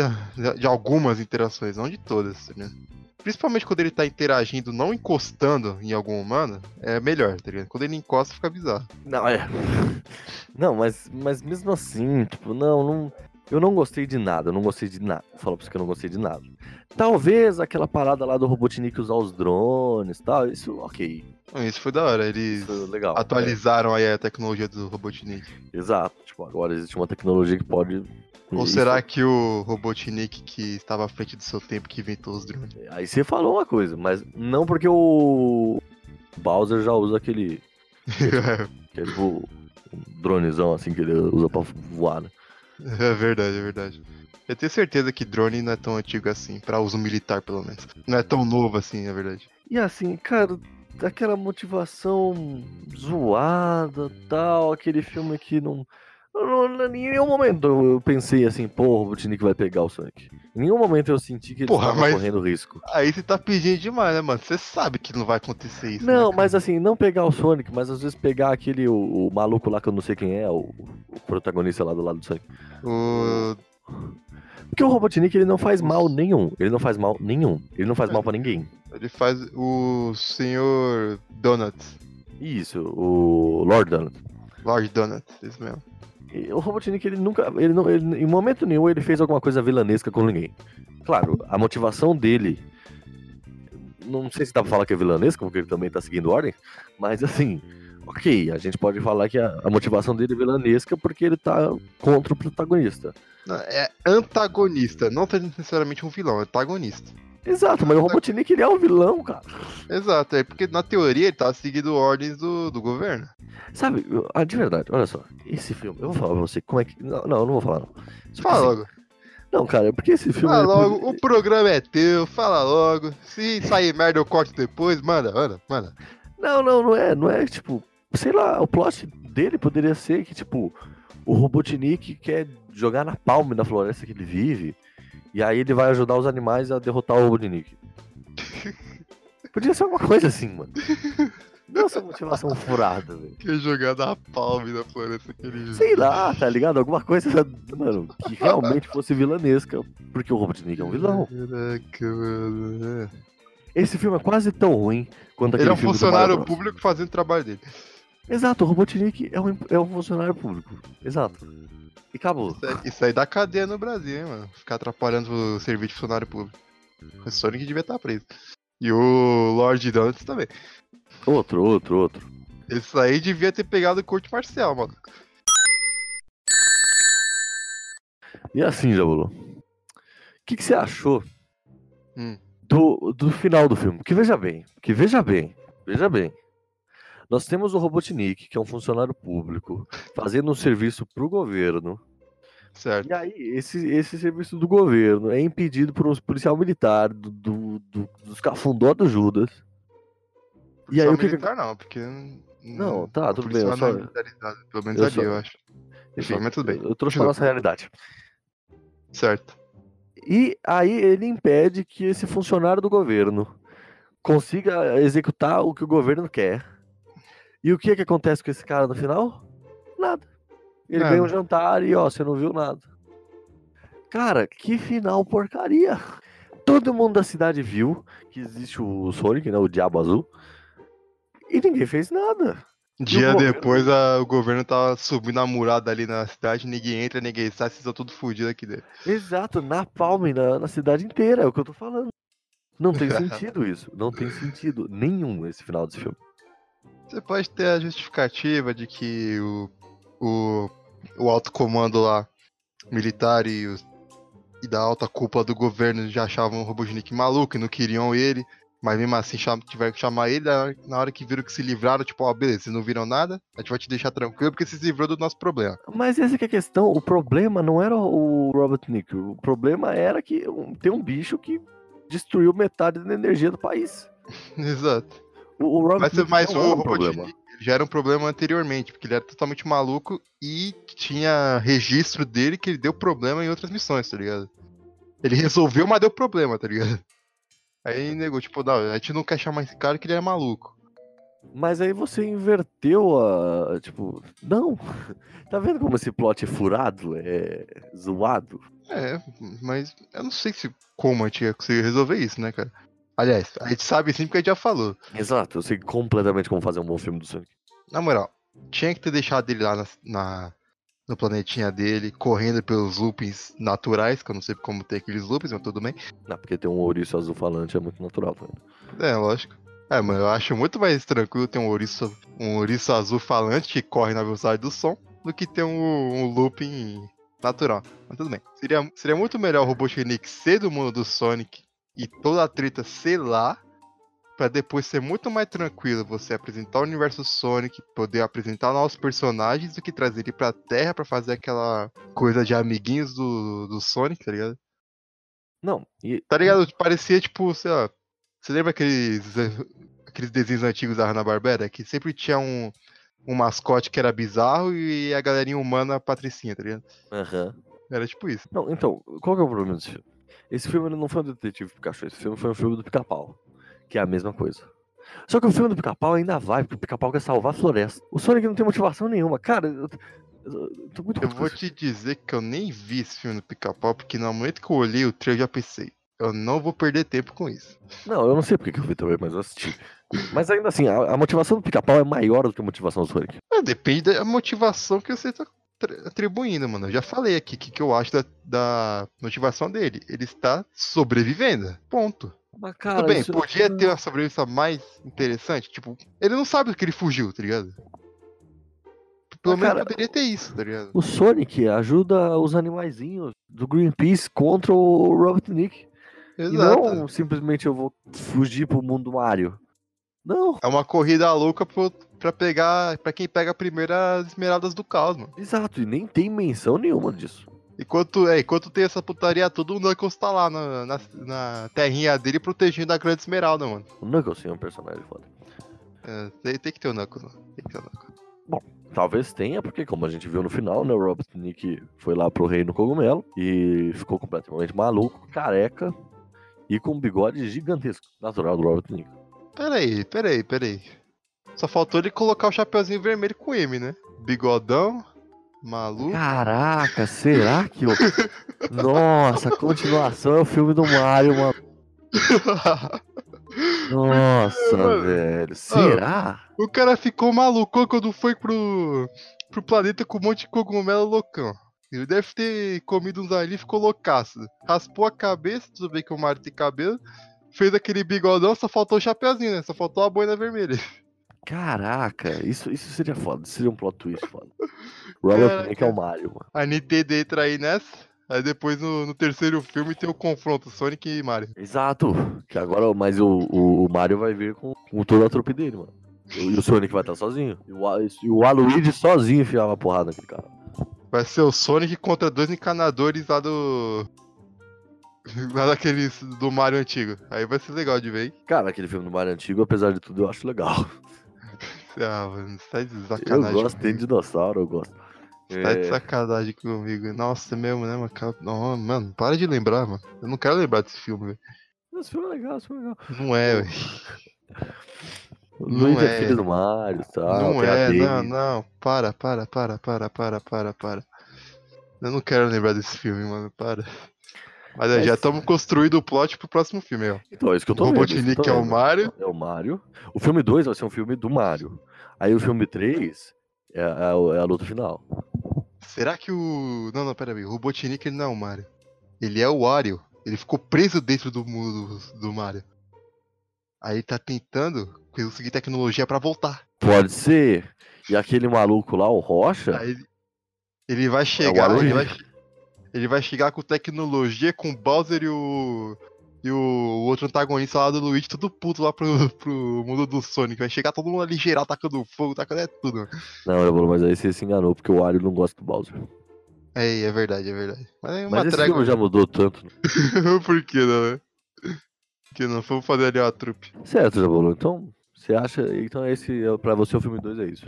de algumas interações, não de todas, ligado? Principalmente quando ele tá interagindo, não encostando em algum humano, é melhor, tá ligado? Quando ele encosta, fica bizarro. Não, é. Não, mas, mas mesmo assim, tipo, não, não. Eu não gostei de nada, eu não gostei de nada. Fala pra você que eu não gostei de nada. Talvez aquela parada lá do Robotnik usar os drones e tal, isso, ok. Isso foi da hora, eles é legal. atualizaram aí a tecnologia do Robotnik. É, exato. Tipo, agora existe uma tecnologia que pode. Ou isso- será que o Robotnik que estava à frente do seu tempo que inventou os drones? Aí você falou uma coisa, mas não porque o Bowser já usa aquele. Que é tipo um dronezão assim que ele usa pra voar, né? É verdade, é verdade. Eu tenho certeza que drone não é tão antigo assim, pra uso militar pelo menos. Não é tão novo assim, é verdade. E assim, cara, aquela motivação zoada tal, aquele filme que não. Não, em nenhum momento eu pensei assim, pô, o Robotnik vai pegar o Sonic. Em nenhum momento eu senti que ele Porra, estava correndo risco. Aí você tá pedindo demais, né, mano? Você sabe que não vai acontecer isso. Não, né, mas assim, não pegar o Sonic, mas às vezes pegar aquele, o, o maluco lá que eu não sei quem é, o, o protagonista lá do lado do Sonic. O... Porque o Robotnik ele não faz mal nenhum. Ele não faz mal nenhum. Ele não faz mal pra ninguém. Ele faz o senhor Donuts. Isso, o Lord Donald. Lord Donuts, isso mesmo. E O Robotnik, ele nunca. Ele não, ele- em momento nenhum ele fez alguma coisa vilanesca com ninguém. Claro, a motivação dele. Não sei se dá pra falar que é vilanesca, porque ele também tá seguindo ordem, mas assim, ok, a gente pode falar que a, a motivação dele é vilanesca porque ele tá contra o protagonista. É antagonista, não necessariamente um vilão, é antagonista. Exato, mas o Robotnik ele é um vilão, cara. Exato, é porque na teoria ele tá seguindo ordens do, do governo. Sabe, ah, de verdade, olha só, esse filme, eu vou falar pra você como é que. Não, não, eu não vou falar, não. Só Fala assim, logo. Não, cara, é porque esse filme. Fala logo, o programa é teu, fala logo. Se sair merda eu corto depois, manda, manda, manda. Não, não, não é, não é, tipo, sei lá, o plot dele poderia ser que, tipo, o Robotnik quer jogar na palma na floresta que ele vive, e aí ele vai ajudar os animais a derrotar o Robotnik. Podia ser alguma coisa assim, mano. Não essa motivação furada, velho. Quer jogar na palme da floresta que ele Sei lá, tá ligado? Alguma coisa, mano, que realmente fosse vilanesca, porque o Robotnik é um vilão. Caraca, mano. é. Esse filme é quase tão ruim quanto Ele aquele é um funcionário público fazendo o trabalho dele. Exato, o Robotnik é um, é um funcionário público. Exato. E acabou. Isso aí- Isso aí dá cadeia no Brasil, hein, mano. Ficar atrapalhando o serviço de funcionário público. O Sonic devia estar preso. E o Lord Donuts também. Outro, outro, outro. Isso aí devia ter pegado o corte marcial, mano. E assim, Jabulu, o que, que você achou Hum. do, do final do filme? Que veja bem, que veja bem, veja bem. Nós temos o Robotnik, que é um funcionário público, fazendo um serviço pro governo. Certo. E aí, esse, esse serviço do governo é impedido por um policial militar do, do, do, dos cafundó do Judas. E aí, o que militar não, porque. Não, tá, o tudo bem, policial eu só- Pelo menos eu ali, só- eu acho. Enfim, Mas tudo bem. Eu trouxe pra nossa realidade. Certo. E aí ele impede que esse funcionário do governo consiga executar o que o governo quer. E o que que acontece com esse cara no final? Nada. Ele Nada. ganha um jantar e ó, você não viu nada. Cara, que final porcaria. Todo mundo da cidade viu que existe o Sonic, né, o Diabo Azul. E ninguém fez nada. Dia governo? depois a- o governo tava subindo a murada ali na cidade, ninguém entra, ninguém sai, vocês estão tudo fodidos aqui dentro. Exato, na palma e na, na cidade inteira, é o que eu tô falando. Não tem sentido isso. Não tem sentido nenhum esse final desse filme. Você pode ter a justificativa de que o, o, o alto comando lá, militar e, os, e da alta cúpula do governo já achavam o Robotnik maluco e não queriam ele, mas mesmo assim cham, tiveram que chamar ele, na hora, que viram que se livraram, tipo, ó, beleza, vocês não viram nada, a gente vai te deixar tranquilo porque se livrou do nosso problema. Mas essa que é a questão. O problema não era o Robotnik. O problema era que tem um bicho que destruiu metade da energia do país. Exato. O, o Mas, mas o era um problema. Robotnik já era um problema anteriormente, porque ele era totalmente maluco e tinha registro dele que ele deu problema em outras missões, tá ligado? Ele resolveu, mas deu problema, tá ligado? Aí negou, tipo, não, a gente não quer chamar esse cara que ele é maluco. Mas aí você inverteu a. Tipo, não. Tá vendo como esse plot é furado? É zoado? É, mas eu não sei se como a gente ia conseguir resolver isso, né, cara? Aliás, a gente sabe sim porque a gente já falou. Exato, eu sei completamente como fazer um bom filme do Sonic. Na moral, tinha que ter deixado ele lá na, na- no planetinha dele, correndo pelos loopings naturais, que eu não sei como tem aqueles loopings, mas tudo bem. Não, porque ter um ouriço azul falante é muito natural, tá vendo? É, lógico. É, mas eu acho muito mais tranquilo ter um ouriço, um ouriço azul falante que corre na velocidade do som do que ter um, um looping natural. Mas tudo bem. Seria, seria muito melhor o Robotnik ser do mundo do Sonic e toda a treta ser lá, pra depois ser muito mais tranquilo você apresentar o universo Sonic, poder apresentar novos personagens do que trazer ele pra Terra pra fazer aquela coisa de amiguinhos do, do Sonic, tá ligado? Não, e. Tá ligado? Parecia tipo, sei lá. Você lembra aqueles, aqueles desenhos antigos da Hanna-Barbera? Que sempre tinha um, um mascote que era bizarro e a galerinha humana patricinha, tá ligado? Aham. Era tipo isso. Não, então, qual que é o problema desse filme? Esse filme não foi um detetive Pikachu, esse filme foi um filme do pica-pau, que é a mesma coisa. Só que o filme do pica-pau ainda vai, porque o pica-pau quer salvar a floresta. O Sonic não tem motivação nenhuma. Cara, eu, eu- tô muito Eu vou te dizer que eu nem vi esse filme do pica-pau, porque no momento que eu olhei o trailer eu já pensei, eu não vou perder tempo com isso. Não, eu não sei porque que eu vi também, mas eu assisti. Mas ainda assim, a, a motivação do pica-pau é maior do que a motivação do Sonic. Ah, depende da motivação que você tá atribuindo, mano. Eu já falei aqui o que, que eu acho da, da motivação dele. Ele está sobrevivendo. Ponto. Mas, cara, Tudo bem, podia ter uma sobrevivência mais interessante. Tipo, ele não sabe que ele fugiu, tá ligado? Pelo Mas, menos cara, poderia ter isso, tá ligado? O Sonic ajuda os animaizinhos do Greenpeace contra o Robotnik. E Exato. não simplesmente eu vou fugir pro mundo Mario. Não, É uma corrida louca pro, pra pegar. para quem pega primeiro as esmeraldas do caos, mano. exato, e nem tem menção nenhuma disso. Enquanto, é, enquanto tem essa putaria toda, o Knuckles tá lá na, na, na terrinha dele protegendo a grande esmeralda, mano. O Knuckles sim é um personagem foda. É, tem, tem que ter o Knuckles, mano. Tem que ter o Knuckles. Talvez tenha, porque como a gente viu no final, né, o Robotnik foi lá pro Reino Cogumelo e ficou completamente maluco, careca e com um bigode gigantesco, natural do Robotnik. Peraí, peraí, peraí. Só faltou ele colocar o chapeuzinho vermelho com M, né? Bigodão, maluco. Caraca, será que eu... Nossa, continuação é o filme do Mario, mano. Nossa, Mano. velho. Será? o cara ficou maluco quando foi pro, pro planeta com um monte de cogumelo loucão. Ele deve ter comido uns ali e ficou loucaço. Raspou a cabeça, tudo bem que o Mario tem cabelo. Fez aquele bigodão, só faltou o chapeuzinho, né? Só faltou a boina vermelha. Caraca, isso, isso seria foda. Isso seria um plot twist foda. Robotnik é o Mario, mano. A Nintendo entra aí nessa. Aí depois no, no terceiro filme tem o confronto Sonic e Mario. Exato. Que agora, mas o, o, o Mario vai vir com, com toda a trupe dele, mano. E o Sonic vai estar sozinho. E o, e o Aluigi sozinho enfiava a porrada naquele cara. Vai ser o Sonic contra dois encanadores lá do. Lá daqueles do Mario antigo. Aí vai ser legal de ver, hein? Cara, aquele filme do Mario antigo, apesar de tudo, eu acho legal. Ah, mano, você tá de Eu sacanagem. gosto, tem comigo. dinossauro, eu gosto. Você tá de É, sacanagem comigo. Nossa, é mesmo, né, mano? Não, mano, para de lembrar, mano. Eu não quero lembrar desse filme, velho. esse filme é legal, esse filme é legal. Não é, velho. Não Luigi é é. filho do Mario, tá? não tem é, não, não. Para, para, para, para, para, para, para. Eu não quero lembrar desse filme, mano. Para. Mas, é, Mas- já estamos construindo o plot pro próximo filme, ó. Então, é isso que eu O tô Robotnik é o. Mario. É o Mario. O filme 2 vai ser um filme do Mario. Aí o filme 3 é, a- é a luta final. Será que o. Não, não, pera aí. O Robotnik ele não é o Mario. Ele é o Wario. Ele ficou preso dentro do mundo do, do Mario. Aí ele tá tentando conseguir tecnologia pra voltar. Pode ser. E aquele maluco lá, o Rocha, Aí ele, ele vai chegar. Waluigi. ele, vai, ele vai chegar com tecnologia, com o Bowser e o. E o outro antagonista lá do Luigi, tudo puto lá pro, pro mundo do Sonic. Vai chegar todo mundo ali geral, tacando fogo, tacando é tudo. Não, Rebolo, mas aí você se enganou, porque o Wario não gosta do Bowser. É, é verdade, é verdade. Mas é uma Mas esse trégua. filme já mudou tanto. Por que não, né? Que não? Vamos fazer ali uma trupe. Certo, Rebolo. Então, você acha. Então, esse, pra você, o filme 2 é isso.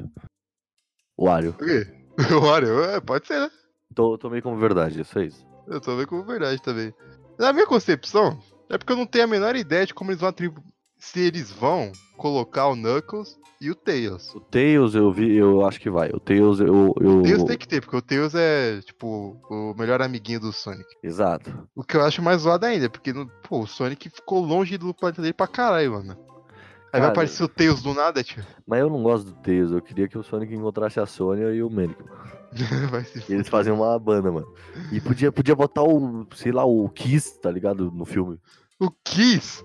O Wario. O quê? O Mario? É, pode ser, né? Tô, tomei como verdade, isso é isso. Eu vendo como verdade também. Na minha concepção, é porque eu não tenho a menor ideia de como eles vão atribuir. Se eles vão colocar o Knuckles e o Tails. O Tails eu vi, eu acho que vai. O Tails eu. eu... O Tails tem que ter, porque o Tails é, tipo, o melhor amiguinho do Sonic. Exato. O que eu acho mais zoado ainda, porque pô, o Sonic ficou longe do planeta dele pra caralho, mano. Aí vai aparecer o Tails do nada, tio. Mas eu não gosto do Tails, eu queria que o Sonic encontrasse a Sônia e o Manic. E eles faziam uma banda, mano. E podia, podia botar o, sei lá, o Kiss, tá ligado? No filme. O Kiss!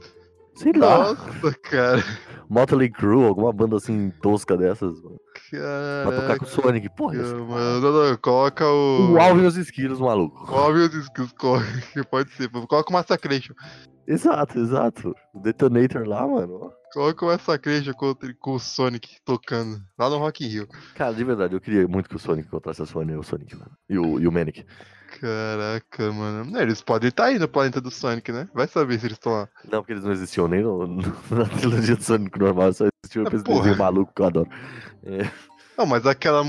Sei lá. Nossa, cara. Motley Crue, alguma banda assim tosca dessas, mano. Pra tocar Caraca, com o Sonic. Porra, mano. Não, não, coloca o. o Alvin e os esquilos, maluco. Qual meu Skills que pode ser? Coloca o Massacration. Exato, exato. O Detonator lá, mano. Ó. Coloca o Massacration contra, com o Sonic tocando. Lá no Rock in Rio. Cara, de verdade, eu queria muito que o Sonic encontrasse a Sônia e o Sonic, mano. E o, e o Manic. Caraca, mano. Não, Eles podem estar aí no planeta do Sonic, né? Vai saber se eles estão lá. Não, porque eles não existiam nem no, no- na trilogia do Sonic normal, só existia Ah, aquele porra. desenho maluco que eu adoro. É. Não, mas aquela,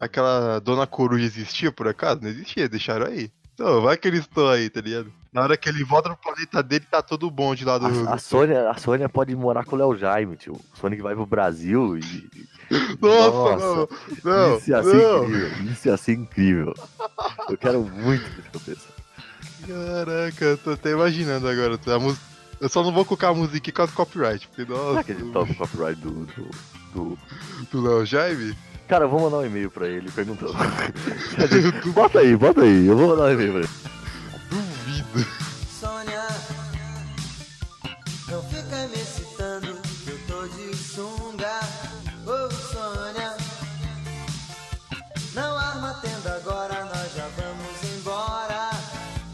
aquela Dona Coruja existia por acaso? Não existia, deixaram aí. Vai que eles estão aí, tá ligado? Na hora que ele volta pro planeta dele, tá todo bom de lá do. A, a Sônia, a Sônia pode morar com o Léo Jaime, tio. O Sonic vai pro Brasil e. Nossa, Nossa, não, não, isso ia ser não. incrível. Isso ia ser incrível. Eu quero muito que isso aconteça. Caraca, eu tô até imaginando agora. A música... Eu só não vou colocar a música aqui com as copyright, porque Será nossa, que ele toca o copyright do. do, do- do Léo Jaime. Cara, eu vou mandar um e-mail pra ele perguntando. bota aí, bota aí. Eu vou mandar um e-mail pra ele. Duvido. Sônia, não fica me excitando, que eu tô de sunga. Ô Sônia, não arma tenda agora, nós já vamos embora.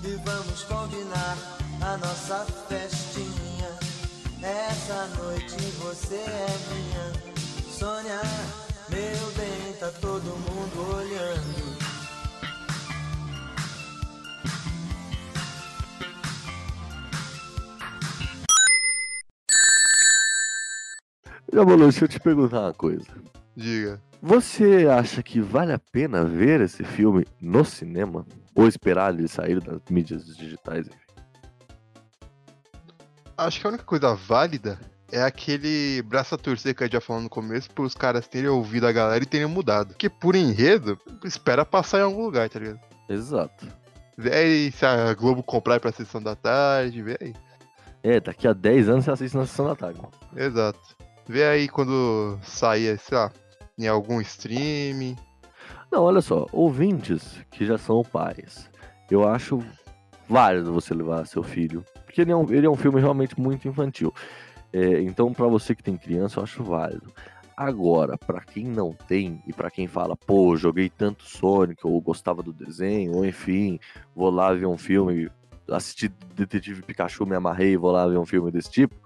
E vamos combinar a nossa festinha. Essa noite você é minha. Tá todo mundo olhando. Já falou, deixa eu te perguntar uma coisa. Diga. Você acha que vale a pena ver esse filme no cinema? Ou esperar ele sair das mídias digitais? Acho que a única coisa válida é aquele braço a torcer que a gente já falou no começo, pros caras terem ouvido a galera e terem mudado. Que por enredo, espera passar em algum lugar, tá ligado? Exato. Vê aí se a Globo comprar pra sessão da tarde, vê aí. É, daqui a 10 anos você assiste na sessão da tarde. Exato. Vê aí quando sair, sei lá, em algum streaming. Não, olha só, ouvintes que já são pais, eu acho válido você levar seu filho, porque ele é um, ele é um filme realmente muito infantil. É, então, pra você que tem criança, eu acho válido. Agora, pra quem não tem e pra quem fala, pô, joguei tanto Sonic, ou gostava do desenho, ou enfim, vou lá ver um filme, assisti Detetive Pikachu, me amarrei, vou lá ver um filme desse tipo,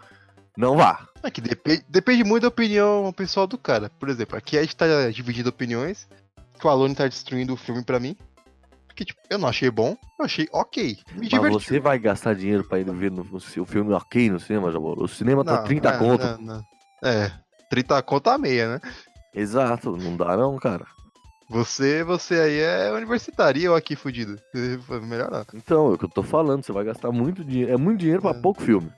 não vá. É que depende, depende muito da opinião pessoal do cara. Por exemplo, aqui a gente tá dividindo opiniões. Que o Alone tá destruindo o filme pra mim. Porque, tipo, eu não achei bom, eu achei ok. Me Mas diverti. você vai gastar dinheiro pra ir ver no, o filme ok no cinema, Jabolo? O cinema tá Não, 30 é, conto. não, não. É, 30 conto a meia, né? Exato, não dá não, cara. Você, você aí é universitário eu aqui fudido. Melhor não. Então, é o que eu tô falando, você vai gastar muito dinheiro. É muito dinheiro pra É. pouco filme.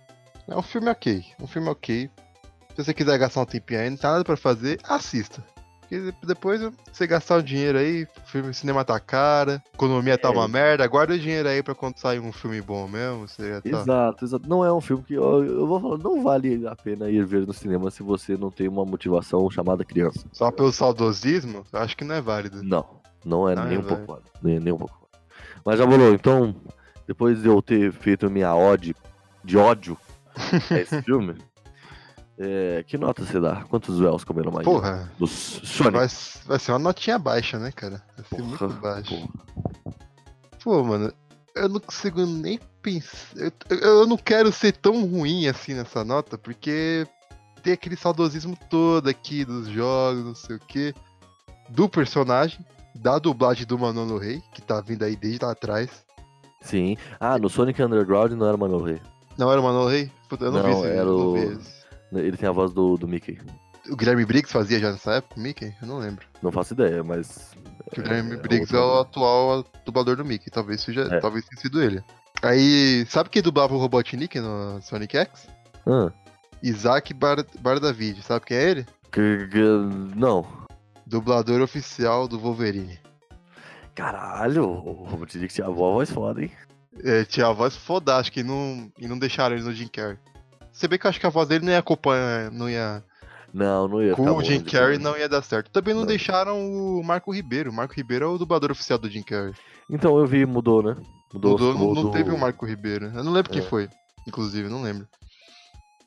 É um filme ok. Um filme ok. Se você quiser gastar um tempinho aí, não tá nada pra fazer, assista. Porque depois você gastar o dinheiro aí, o filme cinema tá cara, economia tá É. uma merda, guarda o dinheiro aí pra quando sair um filme bom mesmo. Você tá... Exato, exato. Não é um filme que eu, eu vou falar, não vale a pena ir ver no cinema se você não tem uma motivação chamada criança. Só pelo saudosismo, eu acho que não é válido. Não, não é Não é nem um válido. pouco válido. Nem, nem um pouco válido. Mas já falou, então, depois de eu ter feito minha ode de ódio a esse filme, é, que nota você dá? Quantos véus comeram mais? Porra, Do Sonic. vai, vai ser uma notinha baixa, né, cara? Vai ser Porra, muito baixa. porra. Pô, mano, eu não consigo nem pensar. Eu, eu- não quero ser tão ruim assim nessa nota, porque tem aquele saudosismo todo aqui dos jogos, não sei o que, do personagem, da dublagem do Manolo Rey, que tá vindo aí desde lá atrás. Sim. Ah, no Sonic Underground não era o Manolo Rey. Não era o Manolo Rey? Puta, eu não, vi Não, esse, era não o- vi. Ele tem a voz do, do Mickey. O Guilherme Briggs fazia já nessa época, o Mickey? Eu não lembro. Não faço ideia, mas. O Guilherme é Briggs outro- é o atual dublador do Mickey, talvez seja, É. talvez tenha sido ele. Aí, sabe quem dublava o Robotnik no Sonic X? Ah, Isaac Bar Bardavid, sabe quem é ele? que- que- não. Dublador oficial do Wolverine. Caralho, o Robotnik tinha a voz foda, hein? É, tinha a voz fodástica e não, e não deixaram ele no Jim Carrey. Se bem que eu acho que a voz dele não ia acompanhar, não ia. Não, não ia Com o Jim Carrey voz. não ia dar certo. Também não, Não. deixaram o Marco Ribeiro. O Marco Ribeiro é o dublador oficial do Jim Carrey. Então eu vi, mudou, né? Mudou, Mudou, não, do- teve o Marco Ribeiro. Eu não lembro quem É. foi, inclusive, não lembro.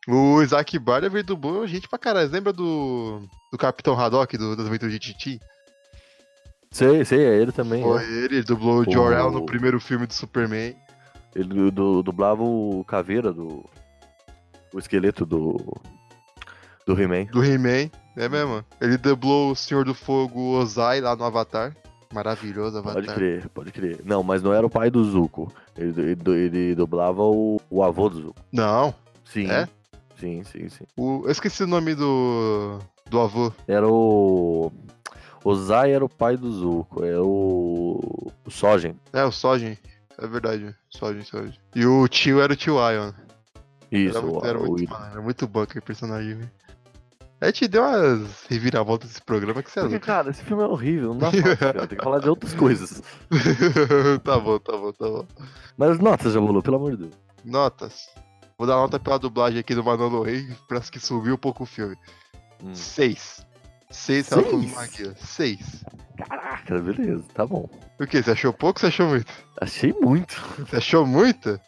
O Isaac Bardavid dublou gente pra caralho. Lembra do, do Capitão Haddock do, das Aventuras de Titi? Sei, sei, é ele também. Foi é. ele, ele dublou o Jor-El no primeiro filme do Superman. Ele du- dublava o Caveira do. O esqueleto do. Do He-Man. Do He-Man, é mesmo. Ele dublou o Senhor do Fogo Ozai lá no Avatar. Maravilhoso Avatar. Pode crer, pode crer. Não, mas não era o pai do Zuko. Ele, ele, ele dublava o, o avô do Zuko. Não, Sim. É? Sim, sim, sim. o- eu esqueci o nome do, do avô. Era o. O Zai era o pai do Zuko, é o. O Sogen. É, o Sojin. É verdade. Sojin, Sojin. E o tio era o tio Ion. Isso, Era, muito, o, era, o muito, Ida. mano, era muito bom aquele personagem, velho. A gente deu umas reviravoltas nesse programa que você é Porque, louco. cara, esse filme é horrível, não dá pra tem que falar de outras coisas. tá bom, tá bom, tá bom. Mas notas, Jabulu, pelo amor de Deus. Notas. Vou dar nota pela dublagem aqui do Manolo Rey, parece que subiu um pouco o filme. Hum. Seis. Seis, ela falou Seis? magia. Seis. Caraca, beleza, tá bom. O que? Você achou pouco ou você achou muito? Achei muito. Você achou muito?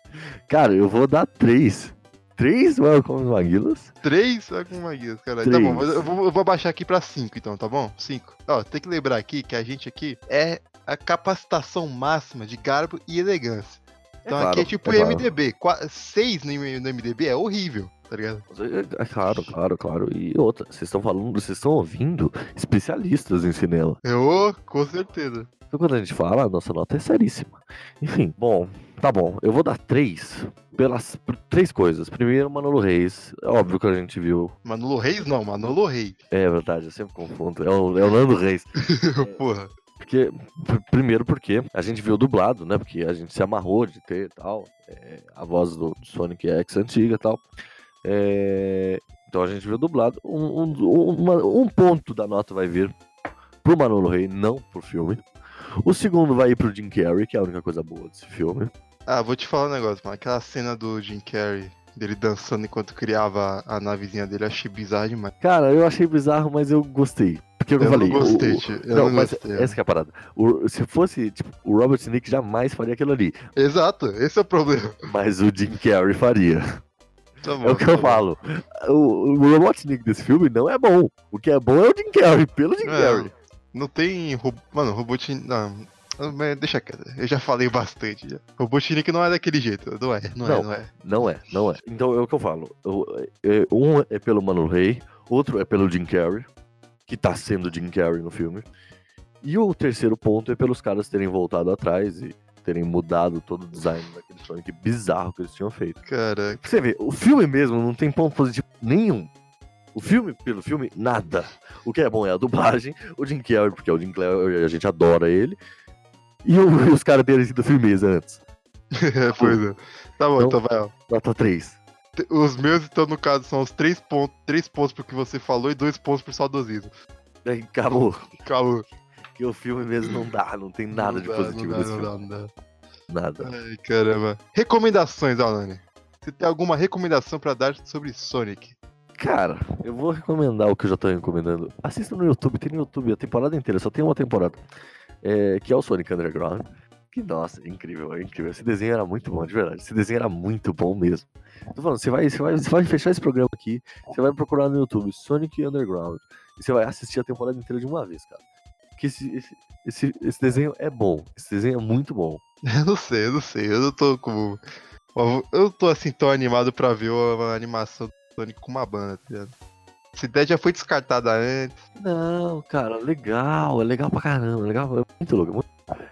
Cara, eu vou dar três. Três Welcome Maguilas? Três com magia, caralho. Tá bom, mas eu vou, eu vou abaixar aqui pra cinco então, tá bom? Cinco. Ó, tem que lembrar aqui que a gente aqui é a capacitação máxima de garbo e elegância. Então claro, aqui é tipo é claro. MDB. Qua- Seis no MDB é horrível, tá ligado? É claro, claro, claro. E outra, vocês estão falando, vocês estão ouvindo especialistas em cinema. Eu, com certeza. Então quando a gente fala, a nossa nota é seríssima. Enfim, bom, tá bom. Eu vou dar três pelas três coisas. Primeiro, Manolo Reis. É óbvio que a gente viu. Manolo Reis não, Manolo Rei. É verdade, eu sempre confundo. É o, é o Nando Reis. Porra. Porque, pr- primeiro porque a gente viu dublado, né? Porque a gente se amarrou de ter tal. é, a voz do, do Sonic X antiga e tal. É, então a gente viu dublado. Um, um, uma- um ponto da nota vai vir pro Manolo Rey, não pro filme. O segundo vai ir pro Jim Carrey, que é a única coisa boa desse filme. Ah, vou te falar um negócio, mano. Aquela cena do Jim Carrey, dele dançando enquanto criava a navezinha dele, achei bizarro demais. Cara, eu achei bizarro, mas eu gostei. Porque é o eu, Eu falei. não o- gostei, o- tio. Eu não, não, mas gostei. essa que é a parada. O- se fosse, tipo, o Robert Nick jamais faria aquilo ali. Exato, esse é o problema. Mas o Jim Carrey faria. Tá bom, É o que tá eu bom. falo. O, o Robotnik desse filme não é bom. O que é bom é o Jim Carrey, pelo Jim É, Carrey. Não tem. ro- Mano, Robotnik. Não. Mas Deixa quieto, eu já falei bastante. Já. Robotnik não é daquele jeito. Não é, não, Não. é, não é. Não é, não é. Então é o que eu falo. Eu- é- um é pelo Mano Rey, outro é pelo Jim Carrey, que tá sendo Jim Carrey no filme. E o terceiro ponto é pelos caras terem voltado atrás e terem mudado todo o design daquele Sonic bizarro que eles tinham feito. Cara, Você vê, o filme mesmo não tem ponto positivo nenhum. O filme, pelo filme, nada. O que é bom é a dublagem, o Jim Carrey, porque é o Jim Carrey, a gente adora ele. E, o- os caras terem sido firmeza antes. pois é. Tá bom, Então- então vai, ó. Nota 3. Te- Os meus, então, no caso, são os três pontos, três pontos pro que você falou e dois pontos pro saudosismo. Aí, Acabou. Calma. Que o filme mesmo não dá, não tem nada Não de dá, positivo não dá, nesse não filme. dá, não dá. Nada. Ai, caramba. Recomendações, Alane. Você tem alguma recomendação pra dar sobre Sonic? Cara, eu vou recomendar o que eu já tô recomendando. Assista no YouTube, tem no YouTube a temporada inteira, só tem uma temporada. É, que é o Sonic Underground. Que, nossa, é incrível, é incrível. Esse desenho era muito bom, de verdade. Esse desenho era muito bom mesmo. Tô falando, você vai, você vai, você vai fechar esse programa aqui, você vai procurar no YouTube Sonic Underground. E você vai assistir a temporada inteira de uma vez, cara. Porque esse, esse, esse, esse desenho é bom. Esse desenho é muito bom. Eu não sei, eu não sei. Eu não tô com. Eu tô assim tão animado pra ver a animação Sonic com uma banda, tá ligado? Essa ideia já foi descartada antes. Não, cara, legal, é legal pra caramba, legal, é muito louco. é muito-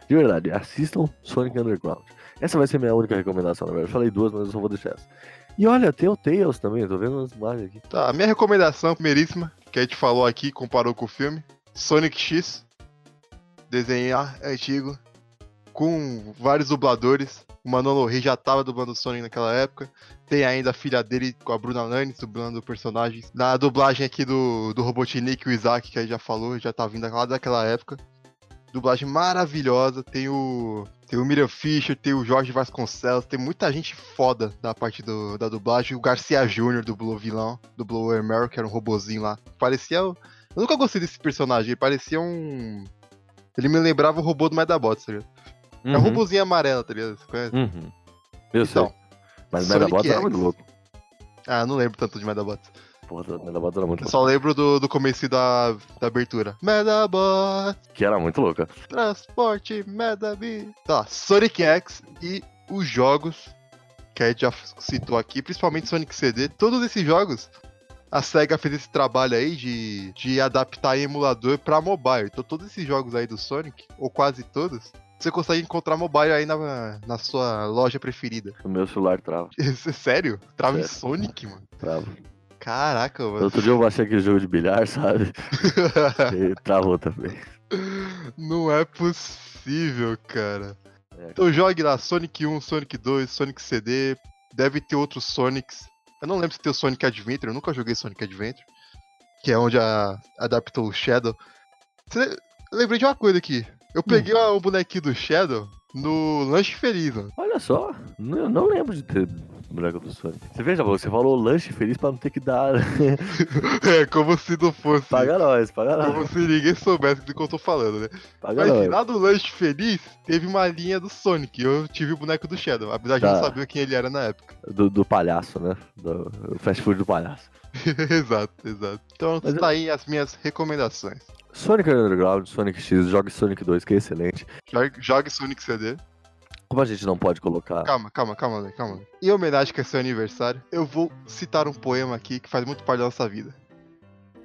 De verdade, assistam Sonic Underground. Essa vai ser minha única recomendação, na verdade. Falei duas, mas eu só vou deixar essa. E olha, tem o Tails também, tô vendo as imagens aqui. Tá, a minha recomendação, primeiríssima, que a gente falou aqui, comparou com o filme: Sonic X. Desenhar antigo. Com vários dubladores. O Manolo Rey já tava dublando o Sonic naquela época. Tem ainda a filha dele com a Bruna Lannis dublando personagens. Na dublagem aqui do, do Robotnik, o Isaac, que a gente já falou, já tá vindo lá daquela época. Dublagem maravilhosa. Tem o. Tem o Miriam Fischer, tem o Jorge Vasconcelos, tem muita gente foda da parte do, da dublagem. O Garcia Júnior dublou vilão, dublou o Emerald, que era um robozinho lá. Parecia. Eu nunca gostei desse personagem, ele parecia um. Ele me lembrava o robô do Medabots, tá ligado? É um robozinho amarelo, tá ligado? Você conhece? Uhum. Eu Então, sei. Mas Sonic Medabots era X. muito louco. Ah, não lembro tanto de Medabots. Porra, Medabots era muito Eu louco. só lembro do, do começo da, da abertura. Medabots, Que era muito louca. transporte, Medabit. Tá, Sonic X e os jogos que a gente já citou aqui, principalmente Sonic CD. Todos esses jogos, a SEGA fez esse trabalho aí de, de adaptar em emulador pra mobile. Então todos esses jogos aí do Sonic, ou quase todos, você consegue encontrar mobile aí na, na sua loja preferida. O meu celular trava. Sério? Trava em Sério. Sonic, mano. Trava. Caraca, mano. Outro dia eu baixei aquele jogo de bilhar, sabe? E travou também. Não é possível, cara. É. Então jogue lá Sonic 1, Sonic 2, Sonic CD. Deve ter outros Sonics. Eu não lembro se tem o Sonic Adventure, eu nunca joguei Sonic Adventure. Que é onde a, adaptou o Shadow. Você- lembrei de uma coisa aqui. Eu peguei o bonequinho do Shadow no Lanche Feliz, mano. Olha só, não, não lembro de ter boneco do Sonic. Você veja, você falou lanche feliz pra não ter que dar. É, como se não fosse. paga nós, paga Como nós. se ninguém soubesse do que eu tô falando, né? Paga Mas nós. lá do Lanche Feliz, teve uma linha do Sonic. Eu tive o boneco do Shadow, apesar de eu não Tá. saber quem ele era na época. Do, do palhaço, né? Do o fast food do palhaço. exato, exato. Então Mas tá aí as minhas recomendações. Sonic Underground, Sonic X, jogue Sonic 2, que é excelente. Jogue, jogue Sonic CD. Como a gente não pode colocar. Calma, calma, calma, Lê, calma. Lê. Em homenagem que é seu aniversário, eu vou citar um poema aqui que faz muito parte da nossa vida.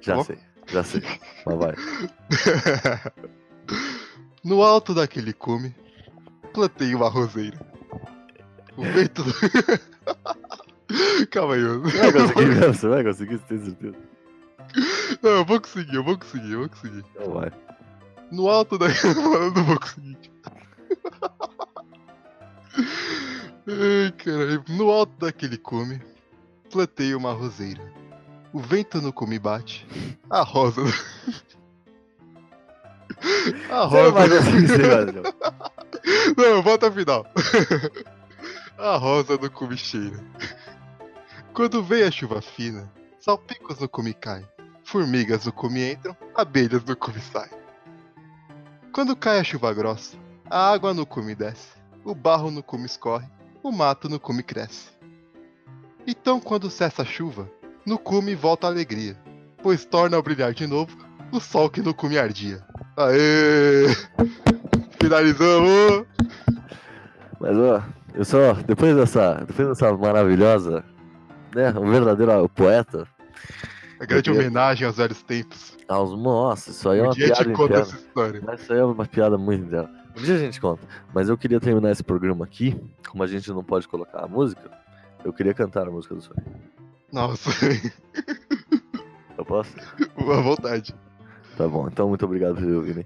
Já Bom. sei, já sei. Mas vai. no alto daquele cume, plantei uma roseira. O vento. Calma aí, eu... Você vai conseguir? Você vai conseguir, você tem certeza? Não, eu vou conseguir, eu vou conseguir, eu vou conseguir. Então vai. No alto da. eu não vou conseguir. Ai, caralho. No alto daquele cume, plantei uma roseira. O vento no cume bate. A rosa. A rosa. você vai, não. Volta ao final. A rosa no cume cheira. Quando vem a chuva fina, salpicos no cume caem. Formigas no cume entram, abelhas no cume saem. Quando cai a chuva grossa, a água no cume desce, o barro no cume escorre, o mato no cume cresce. Então, quando cessa a chuva, no cume volta a alegria, pois torna a brilhar de novo o sol que no cume ardia. Aê! Finalizamos! Mas ó, eu só, depois dessa, depois dessa maravilhosa, né, um verdadeiro poeta. A grande homenagem aos velhos tempos. Aos, nossa, isso aí é um é uma dia piada. Conta essa história. Mas isso aí é uma piada muito interna. Um dia a gente conta. Mas eu queria terminar esse programa aqui, como a gente não pode colocar a música, eu queria cantar a música do sonho. Nossa. Eu posso? À vontade. Tá bom, então muito obrigado por ouvirem.